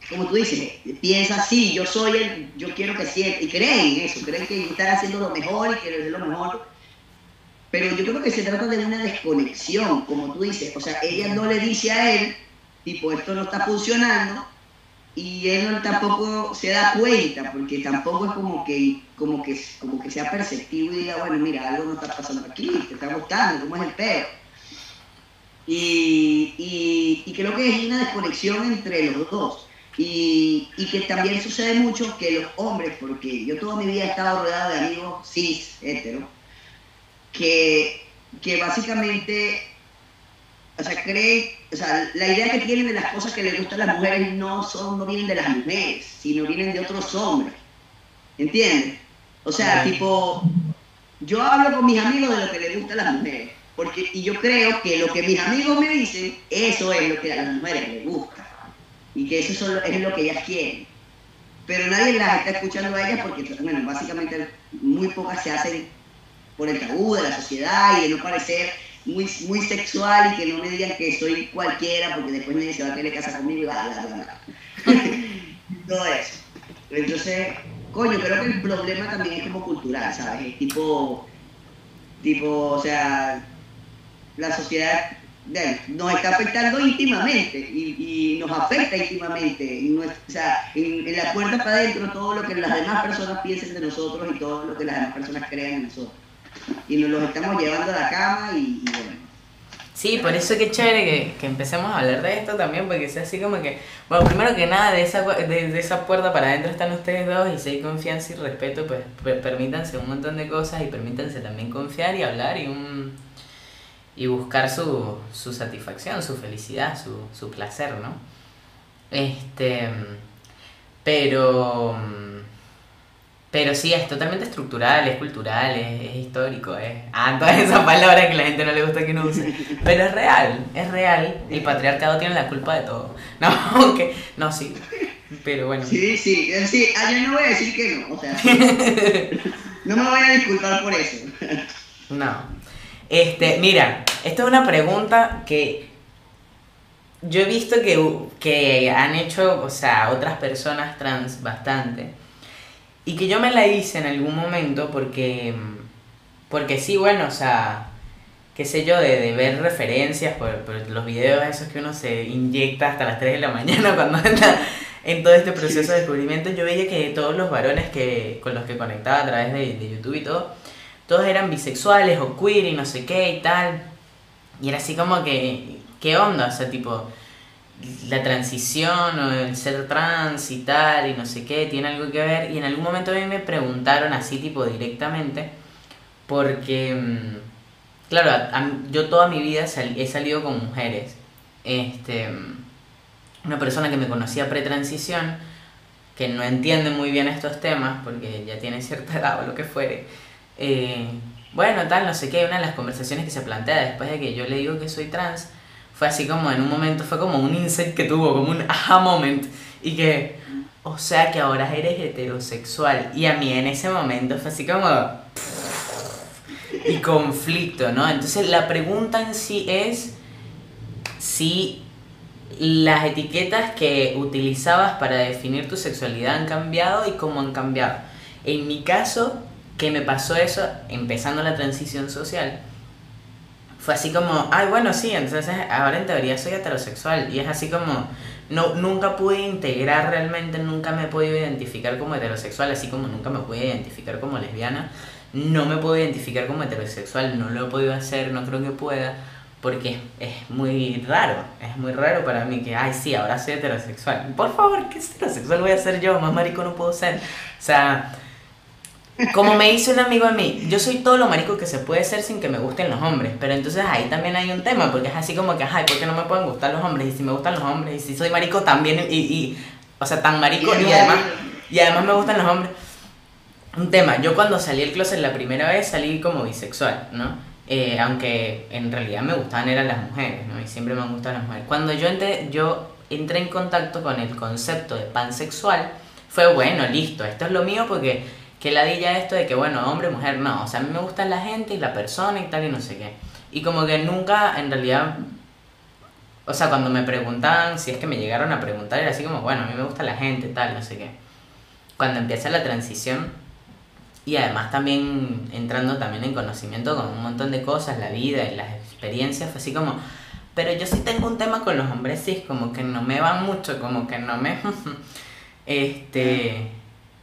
como tú dices, piensa, sí, yo soy el, yo quiero que sienta, y creen en eso, creen que están haciendo lo mejor y que es lo mejor. Pero yo creo que se trata de una desconexión, como tú dices. O sea, ella no le dice a él, tipo, esto no está funcionando, y él tampoco se da cuenta, porque tampoco es como que, como que, como que sea perceptivo y diga, bueno, mira, algo no está pasando aquí, te está gustando, ¿cómo es el peo? Y, y, y creo que es una desconexión entre los dos. Y, y que también sucede mucho que los hombres, porque yo toda mi vida he estado rodeado de amigos cis, hetero, que, que básicamente, o sea, creen, o sea, la idea que tienen de las cosas que les gustan a las mujeres no son, no vienen de las mujeres, sino vienen de otros hombres. ¿Entiendes? O sea, tipo, yo hablo con mis amigos de lo que les gusta a las mujeres, porque, y yo creo que lo que mis amigos me dicen, eso es lo que a las mujeres les gusta, y que eso es lo que ellas quieren. Pero nadie las está escuchando a ellas porque, bueno, básicamente muy pocas se hacen por el tabú de la sociedad y de no parecer muy, muy sexual y que no me digan que soy cualquiera porque después nadie se va a querer casar conmigo y bla, bla, bla. Todo eso. Entonces, coño, creo que el problema también es como cultural, ¿sabes? Es tipo, tipo, o sea, la sociedad nos está afectando íntimamente y, nos afecta íntimamente. No es- o en, en la puerta para adentro todo lo que las demás personas piensen de nosotros y todo lo que las demás personas crean en nosotros. Y nos los estamos llevando a la cama y, bueno. Sí, por eso que chévere que, que empecemos a hablar de esto también, porque sea así como que, bueno, primero que nada, de esa, de, de esa puerta para adentro están ustedes dos y si hay confianza y respeto, pues, pues permítanse un montón de cosas y permítanse también confiar y hablar y un y buscar su, su satisfacción, su felicidad, su, su placer, ¿no? Este, pero, pero sí, es totalmente estructural, es cultural, es, es histórico, es... Ah, todas esas palabras que la gente no le gusta que uno use. Pero es real, es real. El patriarcado tiene la culpa de todo. No, aunque, no, sí. Pero bueno. Sí, sí, es decir, ah, yo no voy a decir que no, o sea, no me voy a disculpar por eso. No. Este, mira, esta es una pregunta que yo he visto que, que han hecho, o sea, otras personas trans bastante. Y que yo me la hice en algún momento porque, porque sí, bueno, o sea, qué sé yo, de, de ver referencias por, por los videos esos que uno se inyecta hasta las 3 de la mañana cuando anda en todo este proceso de descubrimiento, yo veía que todos los varones que, con los que conectaba a través de, de YouTube y todo, todos eran bisexuales o queer y no sé qué y tal. Y era así como que, ¿qué onda? O sea, tipo, la transición o el ser trans y tal y no sé qué, tiene algo que ver. Y en algún momento a mí me preguntaron así, tipo, directamente, porque, mm, claro, yo toda mi vida he salido con mujeres. Este, una persona que me conocía pre-transición, que no entiende muy bien estos temas, porque ya tiene cierta edad o lo que fuere. Eh, bueno, tal, no sé qué, una de las conversaciones que se plantea después de que yo le digo que soy trans, fue así como en un momento, fue como un insight que tuvo, como un aha moment, y que, o sea que ahora eres heterosexual, y a mí en ese momento fue así como, y conflicto, ¿no? Entonces la pregunta en sí es si las etiquetas que utilizabas para definir tu sexualidad han cambiado y cómo han cambiado. En mi caso, que me pasó eso empezando la transición social, fue así como, ay, bueno, sí, entonces ahora en teoría soy heterosexual. Y es así como, no, nunca pude integrar realmente, nunca me he podido identificar como heterosexual, así como nunca me pude identificar como lesbiana. No me puedo identificar como heterosexual, no lo he podido hacer, no creo que pueda, porque es, es muy raro, es muy raro para mí que, ay, sí, ahora soy heterosexual. Por favor, ¿qué heterosexual voy a ser yo? Más marico no puedo ser. O sea, como me dice un amigo a mí, yo soy todo lo marico que se puede ser sin que me gusten los hombres. Pero entonces ahí también hay un tema, porque es así como que, ay, ¿por qué no me pueden gustar los hombres? Y si me gustan los hombres, y si soy marico también, y, y o sea, tan marico, y además, y además me gustan los hombres. Un tema, yo cuando salí del closet la primera vez salí como bisexual, ¿no? Eh, aunque en realidad me gustaban eran las mujeres, ¿no? Y siempre me han gustado las mujeres. Cuando yo entré, yo entré en contacto con el concepto de pansexual, fue bueno, listo, esto es lo mío porque que ladilla esto de que, bueno, hombre, mujer, no. O sea, a mí me gusta la gente y la persona y tal y no sé qué. Y como que nunca, en realidad, o sea, cuando me preguntaban, si es que me llegaron a preguntar, era así como, bueno, a mí me gusta la gente, tal, no sé qué. Cuando empieza la transición, y además también entrando también en conocimiento con un montón de cosas, la vida y las experiencias, fue así como, pero yo sí tengo un tema con los hombres cis, como que no me van mucho, como que no me... este...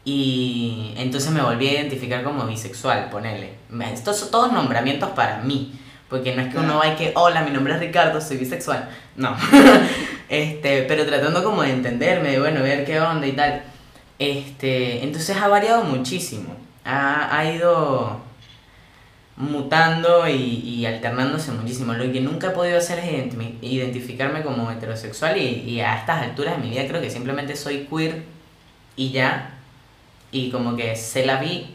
Y entonces me volví a identificar como bisexual, ponele. Estos son todos nombramientos para mí. Porque no es que uno va y que, hola, mi nombre es Ricardo, soy bisexual. No. este, pero tratando como de entenderme, de bueno, ver qué onda y tal. Este, entonces ha variado muchísimo. Ha, ha ido mutando y, y alternándose muchísimo. Lo que nunca he podido hacer es identi- identificarme como heterosexual y, y a estas alturas de mi vida creo que simplemente soy queer y ya. Y como que se la vi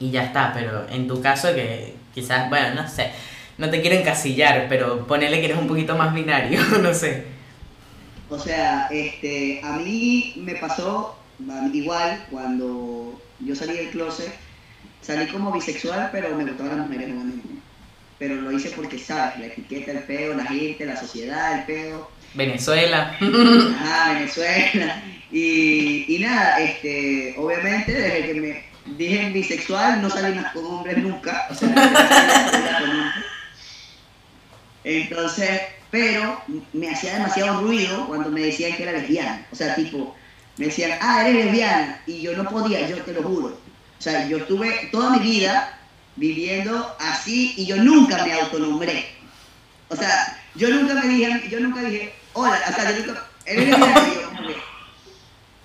y ya está. Pero en tu caso que quizás, bueno, no sé, no te quiero encasillar, pero ponele que eres un poquito más binario, no sé. O sea, este, a mí me pasó igual cuando yo salí del closet, salí como bisexual, pero me gustaban las mujeres. Pero lo hice porque, ¿sabes? La etiqueta, el peo, la gente, la sociedad, el peo. Venezuela. Ajá, Venezuela. Y, y nada, este, obviamente desde que me dije bisexual no salí más con hombres nunca. O sea, no con hombres. Entonces, pero me hacía demasiado ruido cuando me decían que era lesbiana. O sea, tipo, me decían, ah, eres lesbiana. Y yo no podía, yo te lo juro. O sea, yo estuve toda mi vida viviendo así y yo nunca me autonombré. O sea, yo nunca me dije, yo nunca dije, hola, o sea, yo nunca, decía, y yo como que,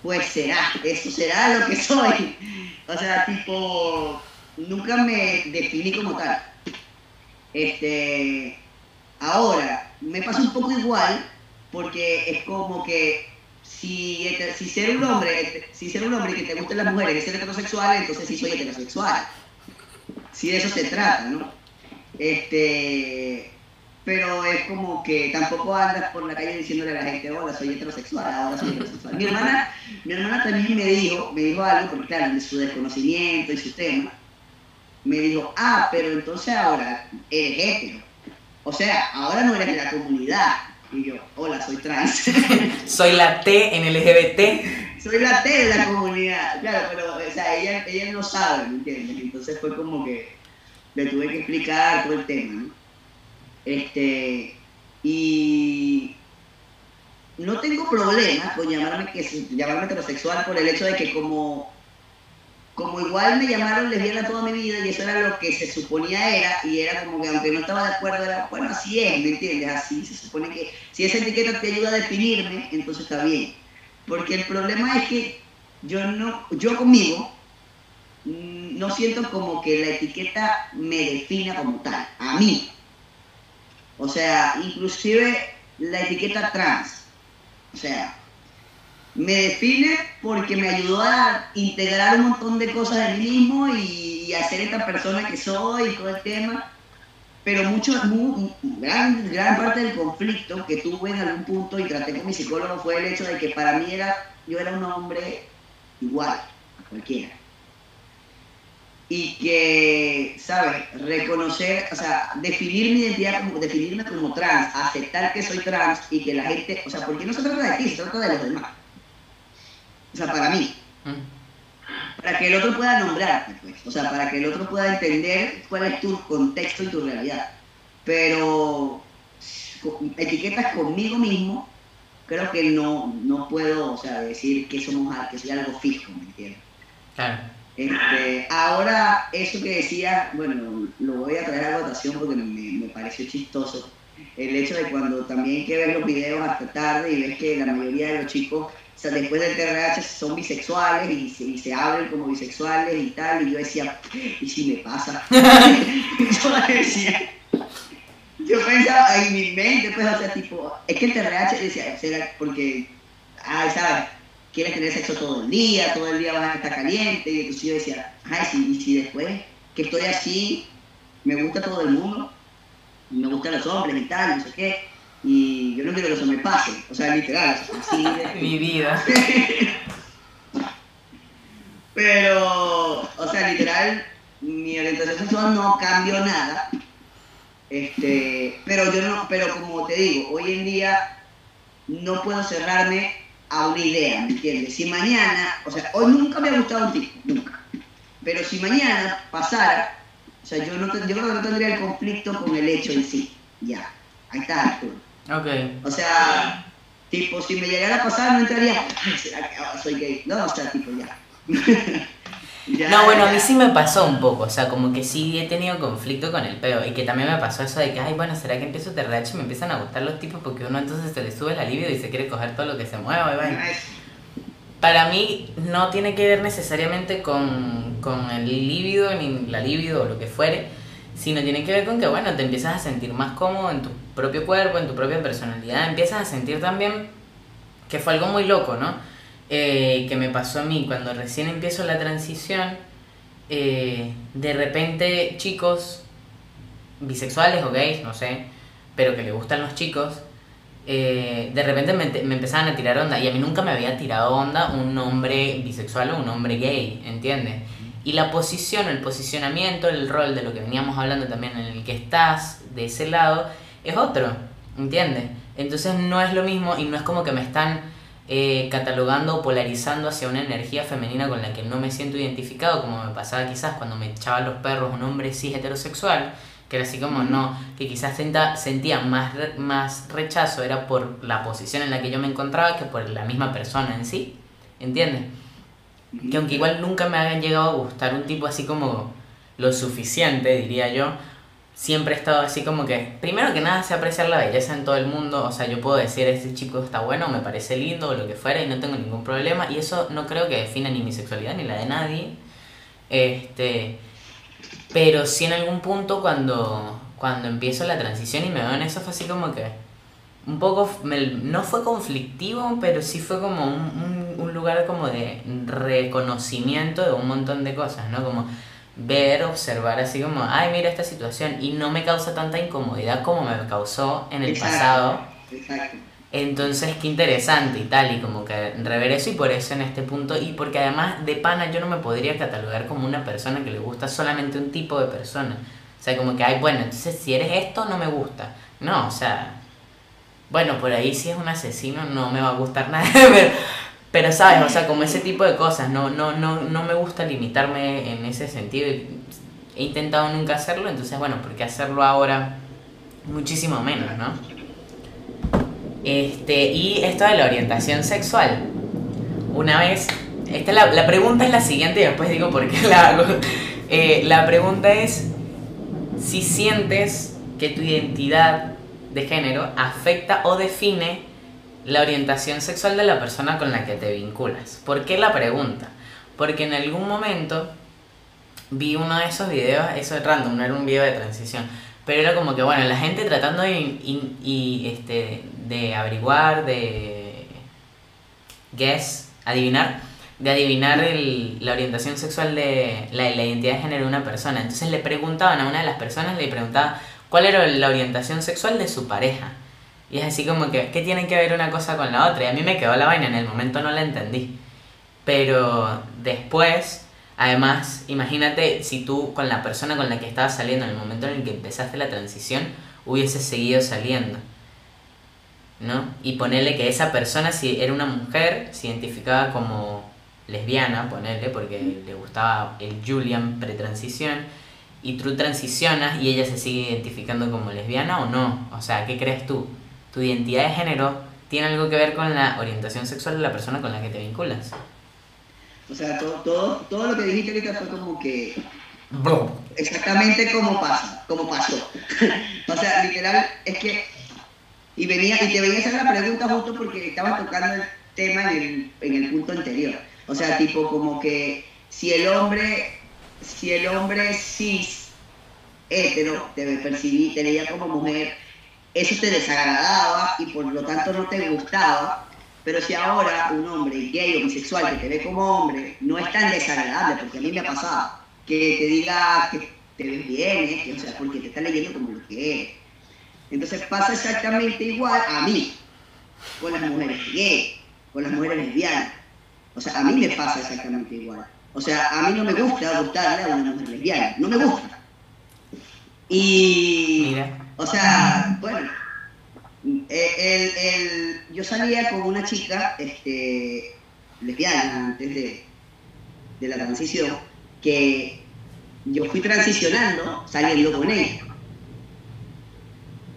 pues será, eso será lo que soy. O sea, tipo, nunca me definí como tal. Este, ahora, me pasa un poco igual, porque es como que si, hete- si ser un hombre, si ser un hombre que te gusten las mujeres es ser heterosexual, entonces sí soy heterosexual. Si de eso se trata, ¿no? Este, pero es como que tampoco andas por la calle diciéndole a la gente, hola, soy heterosexual, ahora soy heterosexual. Mi hermana, mi hermana también me dijo, me dijo algo, porque claro, de su desconocimiento y su tema, me dijo, ah, pero entonces ahora eres hetero. O sea, ahora no eres de la comunidad. Y yo, hola, soy trans. Soy la T en LGBT. soy la T de la comunidad. Claro, pero o sea, ella, ella no sabe, ¿me entiendes? Entonces fue como que le tuve que explicar todo el tema, ¿no? Este, y no tengo problema con llamarme, que, llamarme heterosexual por el hecho de que como, como igual me llamaron lesbiana toda mi vida y eso era lo que se suponía era, y era como que aunque no estaba de acuerdo, era, bueno, así es, ¿me entiendes? Así se supone que si esa etiqueta te ayuda a definirme, entonces está bien. Porque el problema es que yo no, yo conmigo mm, no siento como que la etiqueta me defina como tal, a mí. O sea, inclusive la etiqueta trans. O sea, me define porque me ayudó a integrar un montón de cosas de mí mismo y, y a ser esta persona que soy y todo el tema. Pero mucho, mu- gran, gran parte del conflicto que tuve en algún punto y traté con mi psicólogo fue el hecho de que para mí era, yo era un hombre igual a cualquiera. Y que, ¿sabes? Reconocer, o sea, definir mi identidad, como, definirme como trans, aceptar que soy trans y que la gente, o sea, porque no se trata de ti, se trata de los demás. O sea, para mí, Mm. para que el otro pueda nombrarte, pues. O sea, para que el otro pueda entender cuál es tu contexto y tu realidad. Pero etiquetas conmigo mismo, creo que no, no puedo, o sea, decir que somos que soy algo fijo, ¿me entiendes? Claro. Este, ahora, eso que decía, bueno, lo voy a traer a votación porque me, me pareció chistoso. El hecho de cuando también que ver los videos hasta tarde y ves que la mayoría de los chicos, o sea, después del TRH son bisexuales y se, y se abren como bisexuales y tal, y yo decía, ¿y si me pasa? yo decía, yo pensaba en mi mente, pues, o sea, tipo, es que el TRH decía, será porque, ay, ¿sabes? Quieres tener sexo todo el día, todo el día vas a estar caliente, y entonces yo decía, ay, si, y si después que estoy así, me gusta todo el mundo, me gustan los hombres y tal, no sé qué, y yo no quiero que eso me pase, o sea, literal, así de- Mi vida. Pero, o sea, literal, mi orientación sexual no cambió nada. Este, pero yo no, pero como te digo, hoy en día no puedo cerrarme a una idea, ¿me entiendes? Si mañana, o sea, hoy nunca me ha gustado un tipo, nunca. Pero si mañana pasara, o sea, yo, no, yo creo que no tendría el conflicto con el hecho en sí. Ya, ahí está Arturo. Ok. O sea, tipo, si me llegara a pasar, no entraría, "Ay, ¿será que soy gay? No, o sea, tipo, ya. Ya, No, bueno, a ya. mí sí me pasó un poco, o sea, como que sí he tenido conflicto con el peo y que también me pasó eso de que, ay, bueno, ¿será que empiezo TRH y me empiezan a gustar los tipos porque uno entonces se le sube la libido y se quiere coger todo lo que se mueva y? Ay, Para mí no tiene que ver necesariamente con, con el líbido ni la libido o lo que fuere, sino tiene que ver con que, bueno, te empiezas a sentir más cómodo en tu propio cuerpo, en tu propia personalidad, empiezas a sentir también que fue algo muy loco, ¿no? Eh, que me pasó a mí cuando recién empiezo la transición, eh, de repente chicos bisexuales o gays, no sé, pero que le gustan los chicos, eh, de repente me, me empezaban a tirar onda y a mí nunca me había tirado onda un hombre bisexual o un hombre gay, ¿entiendes? Y la posición, el posicionamiento, el rol de lo que veníamos hablando también en el que estás de ese lado es otro, ¿entiendes? Entonces no es lo mismo y no es como que me están eh, catalogando o polarizando hacia una energía femenina con la que no me siento identificado, como me pasaba quizás cuando me echaba los perros un hombre cis heterosexual, que era así como no, que quizás senta- sentía más, re- más rechazo, era por la posición en la que yo me encontraba que por la misma persona en sí, ¿entiendes? Que aunque igual nunca me hayan llegado a gustar un tipo así como lo suficiente, diría yo, siempre he estado así como que, primero que nada, sé apreciar la belleza en todo el mundo. O sea, yo puedo decir, este chico está bueno, me parece lindo o lo que fuera y no tengo ningún problema. Y eso no creo que defina ni mi sexualidad ni la de nadie. Este, pero sí en algún punto cuando, cuando empiezo la transición y me veo en eso fue así como que un poco, me- no fue conflictivo, pero sí fue como un, un- un lugar como de reconocimiento de un montón de cosas, ¿no? Como ver, observar así como, ay, mira esta situación y no me causa tanta incomodidad como me causó en el Exacto, pasado. Exacto. Entonces, qué interesante y tal, y como que rever eso y por eso en este punto, y porque además de pana yo no me podría catalogar como una persona que le gusta solamente un tipo de persona. O sea, como que, ay, bueno, entonces si eres esto no me gusta. No, o sea, bueno, por ahí si es un asesino no me va a gustar nada, pero, pero sabes, o sea, como ese tipo de cosas, no, no, no, no me gusta limitarme en ese sentido. He intentado nunca hacerlo, entonces, bueno, ¿por qué hacerlo ahora? Muchísimo menos, ¿no? Este, y esto de la orientación sexual. Una vez, esta es la, la pregunta es la siguiente y después digo por qué la hago. Eh, la pregunta es si sientes que tu identidad de género afecta o define la orientación sexual de la persona con la que te vinculas. ¿Por qué la pregunta? Porque en algún momento vi uno de esos videos, eso es random, no era un video de transición, pero era como que, bueno, la gente tratando de, in- y, este, de averiguar, de guess, adivinar, de adivinar el- la orientación sexual de la, la identidad de género de una persona. Entonces le preguntaban a una de las personas, le preguntaban cuál era la orientación sexual de su pareja. Y es así como que, ¿qué tiene que ver una cosa con la otra? Y a mí me quedó la vaina, en el momento no la entendí. Pero después, además, imagínate si tú con la persona con la que estabas saliendo en el momento en el que empezaste la transición, hubieses seguido saliendo. ¿No? Y ponerle que esa persona, si era una mujer, se identificaba como lesbiana, ponerle, porque le gustaba el Julian pretransición, y tú transicionas y ella se sigue identificando como lesbiana o no. O sea, ¿qué crees tú? ¿Tu identidad de género tiene algo que ver con la orientación sexual de la persona con la que te vinculas? O sea, todo, todo, todo lo que dijiste ahorita fue como que exactamente como pasa, como pasó. o sea, literal, es que, y venía, y te venía a hacer la pregunta justo porque estabas tocando el tema en el, en el punto anterior. O sea, tipo como que si el hombre, si el hombre cis, hetero, te percibí, te veía como mujer, eso te desagradaba y por lo tanto no te gustaba. Pero si ahora un hombre gay o bisexual que te ve como hombre no es tan desagradable, porque a mí me ha pasado, que te diga que te ves bien, ¿eh? o sea, porque te está leyendo como lo que eres. Entonces pasa exactamente igual a mí, con las mujeres gay, con las mujeres lesbianas. O sea, a mí me pasa exactamente igual. O sea, a mí no me gusta gustarle a una mujer lesbiana, no me gusta. Y... Mira. O sea, bueno, el, el- yo salía con una chica este, lesbiana antes de, de la transición, que yo fui transicionando saliendo con ella.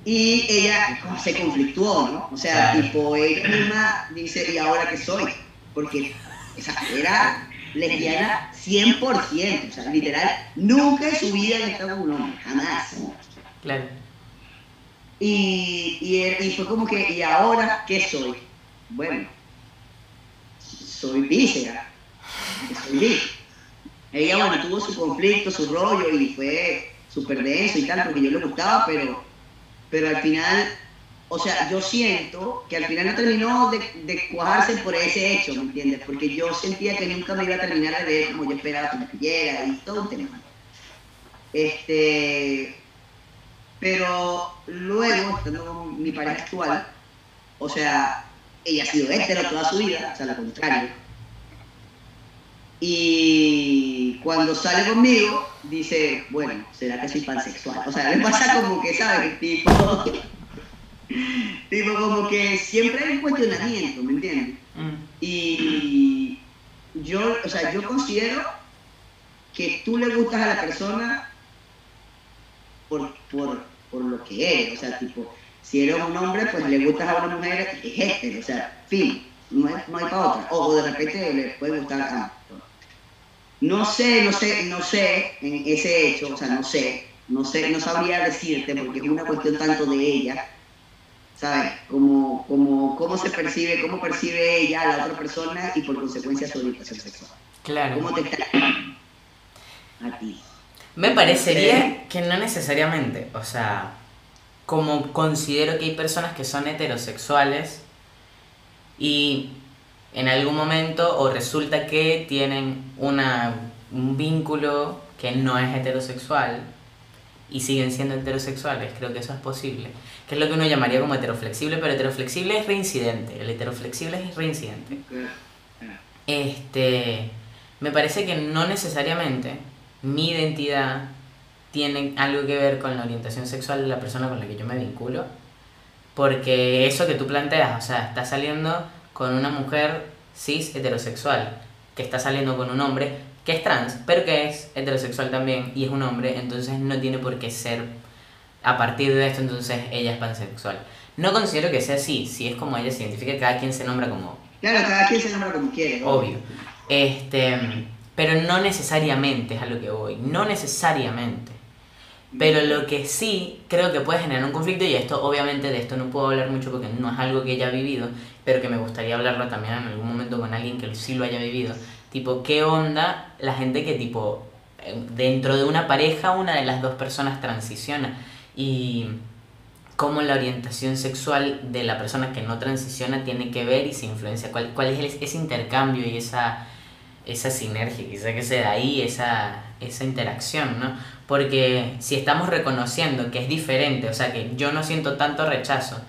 Y ella se conflictuó, ¿no? O sea, tipo, ella misma dice, ¿y ahora qué soy? Porque esa era lesbiana 100%, o sea, literal, nunca en su vida había estado con un hombre, jamás. Claro. Y, y, fue como que, ¿y ahora qué soy? Bueno, soy víscera. Soy bi. Ella, bueno, tuvo su conflicto, su rollo y fue súper denso y tal, porque yo le gustaba, pero, pero al final, o sea, yo siento que al final no terminó de, cuajarse por ese hecho, ¿me entiendes? Porque yo sentía que nunca me iba a terminar de ver como yo esperaba que me pidiera y todo un tema. Este, pero luego, estando con mi pareja actual, o sea, ella ha sido hétero toda su vida, o sea, lo contrario. Y cuando sale conmigo, dice, bueno, ¿será que soy pansexual? O sea, le pasa como que, ¿sabes? Tipo, tipo como que siempre hay un cuestionamiento, ¿me entiendes? Mm. Y yo, o sea, yo considero que tú le gustas a la persona por, por, por lo que eres, o sea, tipo, si eres un hombre, pues le gustas a una mujer, es este, o sea, fin, no, es- no hay para otra, o de repente le puede gustar a No sé, no sé, no sé, en ese hecho, o sea, no sé, no sé, no sabría decirte porque es una cuestión tanto de ella, ¿sabes? Como, como cómo se percibe, cómo percibe ella a la otra persona y por consecuencia su orientación sexual. Claro. ¿Cómo te está a ti? Me parecería que no necesariamente, o sea, como considero que hay personas que son heterosexuales y en algún momento o resulta que tienen una, un vínculo que no es heterosexual y siguen siendo heterosexuales, creo que eso es posible, que es lo que uno llamaría como heteroflexible, pero heteroflexible es reincidente, el heteroflexible es reincidente. Este, me parece que no necesariamente mi identidad tiene algo que ver con la orientación sexual de la persona con la que yo me vinculo. Porque eso que tú planteas, o sea, está saliendo con una mujer cis heterosexual, que está saliendo con un hombre que es trans, pero que es heterosexual también y es un hombre, entonces no tiene por qué ser a partir de esto, entonces ella es pansexual. No considero que sea así, si es como ella se identifica, cada quien se nombra como Claro, cada quien se nombra como quiere. obvio. Este, pero no necesariamente es a lo que voy, no necesariamente. Pero lo que sí creo que puede generar un conflicto, y esto obviamente de esto no puedo hablar mucho porque no es algo que ella ha vivido, pero que me gustaría hablarlo también en algún momento con alguien que sí lo haya vivido. Tipo, ¿qué onda la gente que tipo eh, dentro de una pareja una de las dos personas transiciona? Y cómo la orientación sexual de la persona que no transiciona tiene que ver y se influencia, cuál, cuál es ese intercambio y esa, esa sinergia, quizá que se da ahí, esa, esa interacción, ¿no? Porque si estamos reconociendo que es diferente, o sea, que yo no siento tanto rechazo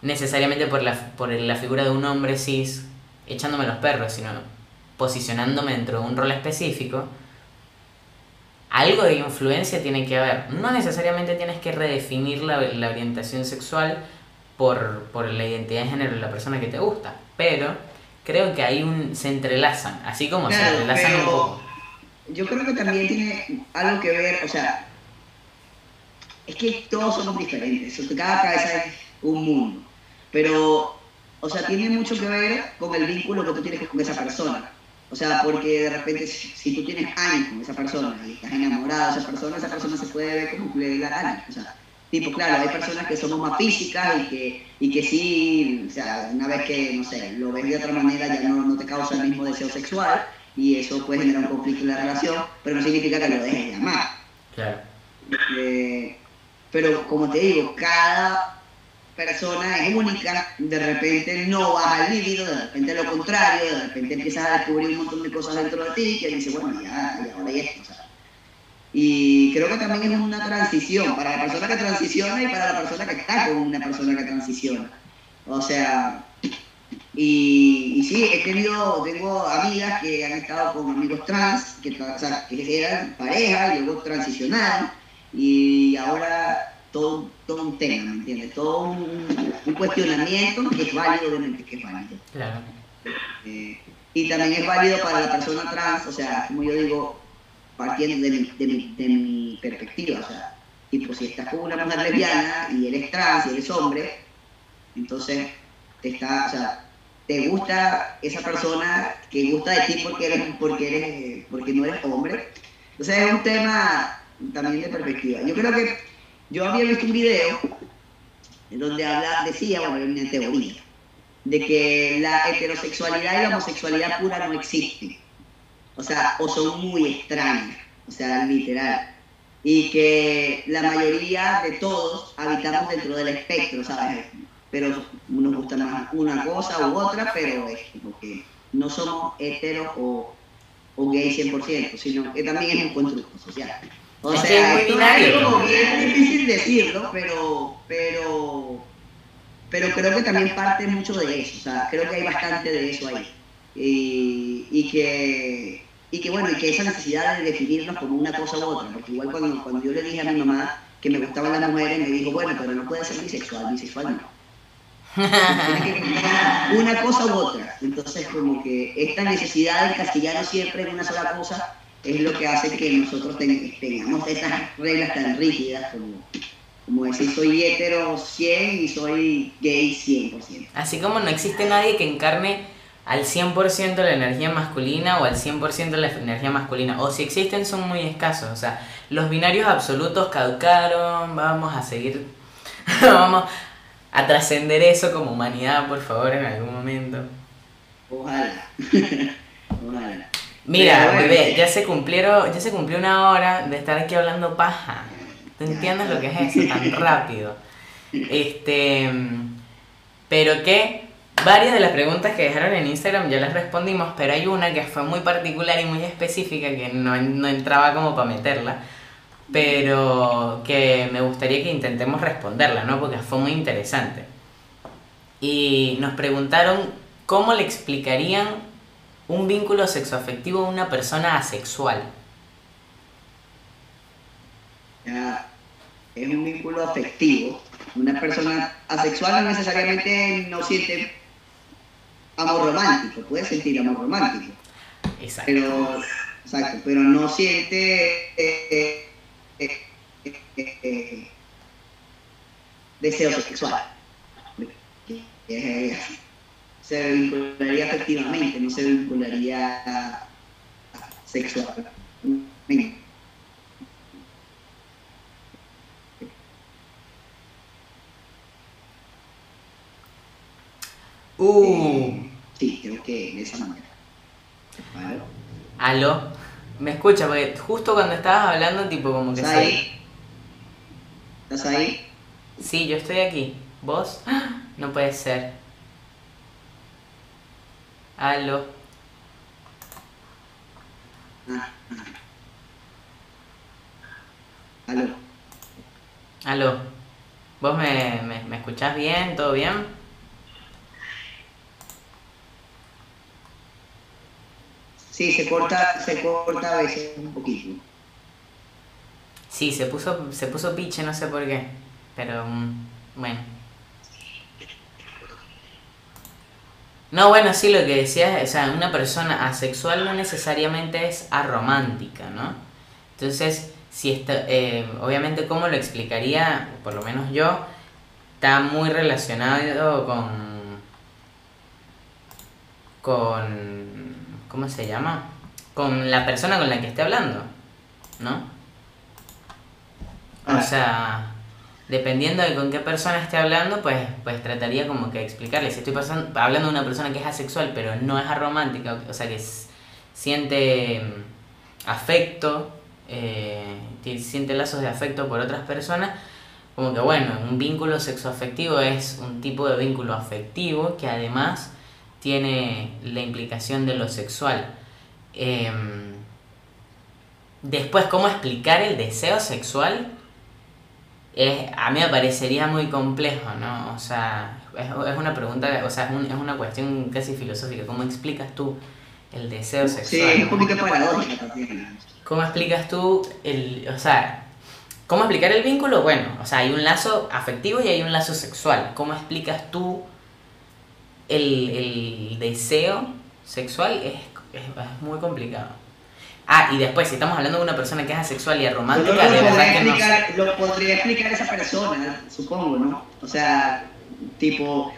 necesariamente por la, por la figura de un hombre cis echándome los perros, sino posicionándome dentro de un rol específico, algo de influencia tiene que haber. No necesariamente tienes que redefinir la, la orientación sexual por, por la identidad de género de la persona que te gusta, pero creo que ahí un, se entrelazan, así como se entrelazan un poco. Yo creo que también tiene algo que ver, o sea, es que todos somos diferentes, cada cabeza es un mundo, pero, o sea, tiene mucho que ver con el vínculo que tú tienes con esa persona. O sea, porque de repente si, si tú tienes años con esa persona y estás enamorado de esa persona, esa persona se puede ver como que le la gana. O sea, tipo, claro, hay personas que somos más físicas y que, y que sí, o sea, una vez que, no sé, lo ves de otra manera ya no, no te causa el mismo deseo sexual y eso puede generar un conflicto en la relación, pero no significa que lo dejes de amar. Claro. Eh, pero como te digo, cada persona es única, de repente no baja el líbido, de repente lo contrario, de repente empiezas a descubrir un montón de cosas dentro de ti que dices, bueno, ya, ya ahora esto. o sea. Y creo que también es una transición para la persona que transiciona y para la persona que está con una persona que transiciona. O sea, y, y sí, he tenido, tengo amigas que han estado con amigos trans, que, tra- o sea, que eran pareja y luego transicionaron, y ahora todo, todo un tema, ¿me entiendes? Todo un, un cuestionamiento que es válido, obviamente que es válido. Claro. Eh, y también es válido para la persona trans, o sea, como yo digo, partiendo de mi, de mi, de mi perspectiva, o sea, tipo, si estás con una mujer lesbiana y eres trans y eres hombre, entonces te está, o sea, te gusta esa persona que gusta de ti porque eres, porque eres, porque no eres hombre. Entonces es un tema también de perspectiva. Yo creo que yo había visto un video en donde habla, decía, bueno, era una teoría, de que la heterosexualidad y la homosexualidad pura no existen. O sea, o son muy extrañas, o sea, literal. Y que la mayoría de todos habitamos dentro del espectro, ¿sabes? Pero nos gusta más una cosa u otra, pero es como que no somos heteros o, o gay 100%, sino que también es un constructo social. O Es sea, esto es como bien difícil decirlo, pero, pero, pero creo que también parte mucho de eso, o sea, creo que hay bastante de eso ahí. Y, y que, y que bueno, y que esa necesidad de definirnos como una cosa u otra, porque igual cuando, cuando yo le dije a mi mamá que me gustaban las mujeres, me dijo, bueno, pero no puede ser bisexual, bisexual no. Una cosa u otra. Entonces, como que esta necesidad de encastillarnos siempre en una sola cosa es lo que hace que nosotros ten- tengamos estas reglas tan rígidas como, como decir soy hetero 100 y soy gay 100%. Así como no existe nadie que encarne al 100% la energía masculina o al 100% la energía masculina. O si existen son muy escasos. O sea, los binarios absolutos caducaron. Vamos a seguir. vamos a trascender eso como humanidad, por favor, en algún momento. Ojalá. Ojalá. Mira, bebé, ya se cumplieron, ya se cumplió una hora de estar aquí hablando paja. ¿Tú entiendes lo que es eso tan rápido? Este, pero que varias de las preguntas que dejaron en Instagram ya las respondimos, pero hay una que fue muy particular y muy específica que no, no entraba como para meterla, pero que me gustaría que intentemos responderla, ¿no? Porque fue muy interesante. Y nos preguntaron cómo le explicarían un vínculo sexoafectivo a una persona asexual. es un vínculo afectivo. Una persona asexual no necesariamente no siente amor romántico, puede sentir amor romántico, Exacto. pero, exacto, pero no siente eh, eh, eh, eh, deseo sexual. Eh, se vincularía afectivamente, no se vincularía sexualmente. Uh, Sí, creo que de esa manera. Claro. aló. ¿Me escucha? Porque justo cuando estabas hablando, tipo como que ¿Estás ahí? ¿Estás ahí? Sí, yo estoy aquí. ¿Vos? ¡Ah! No puede ser. Aló. Ah. Aló. Aló. ¿Vos me, me, me escuchás bien? ¿Todo bien? Sí, se corta, se corta a veces un poquito. Sí, se puso, se puso piche, no sé por qué. Pero, mm, bueno. No, bueno, sí, lo que decías, o sea, una persona asexual no necesariamente es aromántica, ¿no? Entonces, si está, eh, obviamente, ¿cómo lo explicaría? Por lo menos yo, está muy relacionado con, con, ¿cómo se llama? Con la persona con la que esté hablando, ¿no? O Ah. sea, dependiendo de con qué persona esté hablando, pues, pues trataría como que explicarle. Si estoy pasando, hablando de una persona que es asexual, pero no es aromántica, o sea, que siente mm, afecto, eh, siente lazos de afecto por otras personas, como que bueno, un vínculo sexoafectivo es un tipo de vínculo afectivo que además tiene la implicación de lo sexual. Em, después, ¿cómo explicar el deseo sexual? Es, a mí me parecería muy complejo, ¿no? O sea, es, es una pregunta, o sea, es, un- es una cuestión casi filosófica. ¿Cómo explicas tú el deseo Sí, sexual? es un poquito paradójico también. ¿Cómo explicas tú el, o sea, cómo explicar el vínculo? Bueno, o sea, hay un lazo afectivo y hay un lazo sexual. ¿Cómo explicas tú el, el deseo sexual? Es, es, es muy complicado. Ah, y después, si estamos hablando de una persona que es asexual y Solo romántica, lo, de verdad podría que no. explicar, lo podría explicar esa persona, supongo, ¿no? O sea, tipo,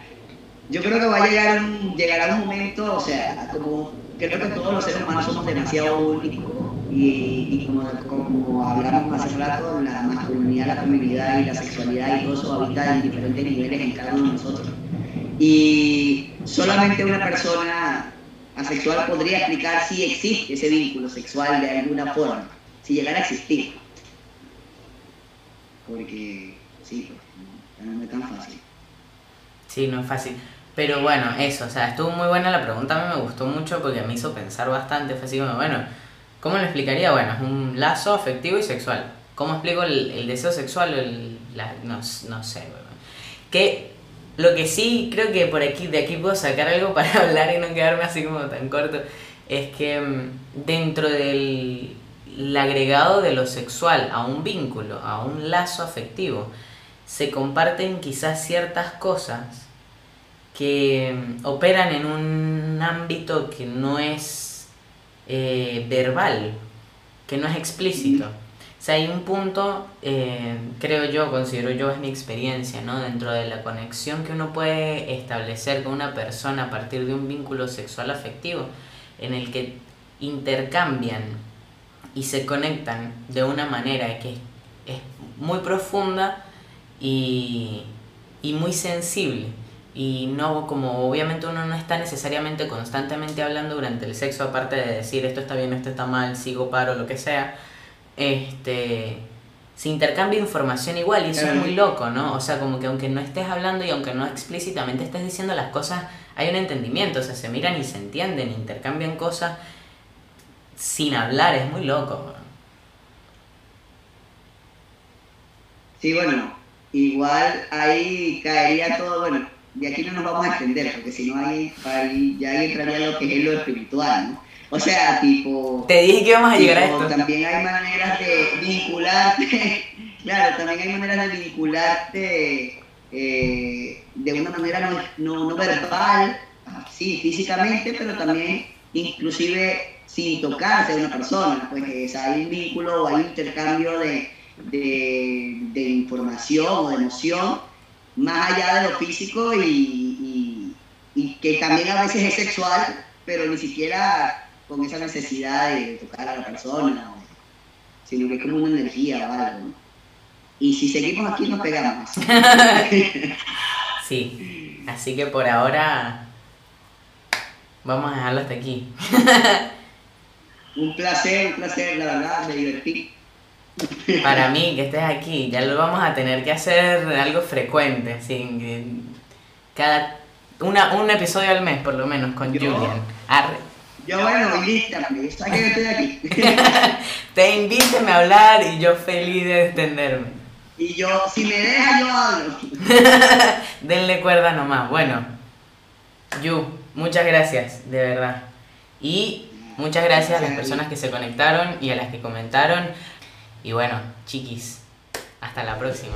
yo creo que va a llegar un, llegará un momento, o sea, como creo que todos los seres humanos somos demasiado únicos y, y como, como hablamos hace rato, la masculinidad, la feminidad y la sexualidad y todo eso habita en diferentes niveles en cada uno de nosotros. Y solamente una persona asexual podría explicar si existe ese vínculo sexual de alguna forma, si llegara a existir. Porque, sí, pues, no, no es tan fácil. Sí, no es fácil. Pero bueno, eso, o sea, estuvo muy buena la pregunta, a mí me gustó mucho porque me hizo pensar bastante. Fue así como, bueno, ¿cómo lo explicaría? Bueno, es un lazo afectivo y sexual. ¿Cómo explico el, el deseo sexual? o El, la- no, no sé, bueno. Que lo que sí creo que por aquí, de aquí puedo sacar algo para hablar y no quedarme así como tan corto, es que mm, dentro del el agregado de lo sexual a un vínculo, a un lazo afectivo, se comparten quizás ciertas cosas que mm, operan en un ámbito que no es eh, verbal, que no es explícito. O sea, hay un punto, eh, creo yo, considero yo, es mi experiencia, ¿no? Dentro de la conexión que uno puede establecer con una persona a partir de un vínculo sexual afectivo, en el que intercambian y se conectan de una manera que es, es muy profunda y, y muy sensible. Y no, como obviamente uno no está necesariamente constantemente hablando durante el sexo, aparte de decir esto está bien, esto está mal, sigo, paro, lo que sea, este se intercambia información igual y eso es muy loco, ¿no? O sea, como que aunque no estés hablando y aunque no explícitamente estés diciendo las cosas, hay un entendimiento, o sea, se miran y se entienden, intercambian cosas sin hablar, es muy loco. Sí, bueno, igual ahí caería todo, bueno, de aquí no nos vamos a extender, porque si no ahí, ahí ya ahí entraría lo que es lo espiritual, ¿no? O sea, tipo... Te dije que íbamos a llegar a esto. También hay maneras de vincularte, claro, también hay maneras de vincularte eh, de una manera no, no, no verbal, ah, sí, físicamente, pero también inclusive sin tocarse a una persona, pues hay un vínculo o hay un intercambio de, de, de información o de emoción más allá de lo físico y, y- y que también a veces es sexual, pero ni siquiera con esa necesidad de tocar a la persona, sino que es como una energía o algo. ¿no? Y si seguimos aquí nos pegamos. Sí, así que por ahora vamos a dejarlo hasta aquí. Un placer, un placer, la verdad, me divertí. Para mí, que estés aquí, ya lo vamos a tener que hacer algo frecuente, sin cada una, un episodio al mes por lo menos con Yo- Julian. Arre. Yo bueno, invítame, sabes que estoy aquí. Te invíteme a hablar y yo feliz de extenderme. Y yo, si me dejas, yo hablo. Denle cuerda nomás. Bueno, Yu, muchas gracias, de verdad. Y muchas gracias a las personas que se conectaron y a las que comentaron. Y bueno, chiquis, hasta la próxima.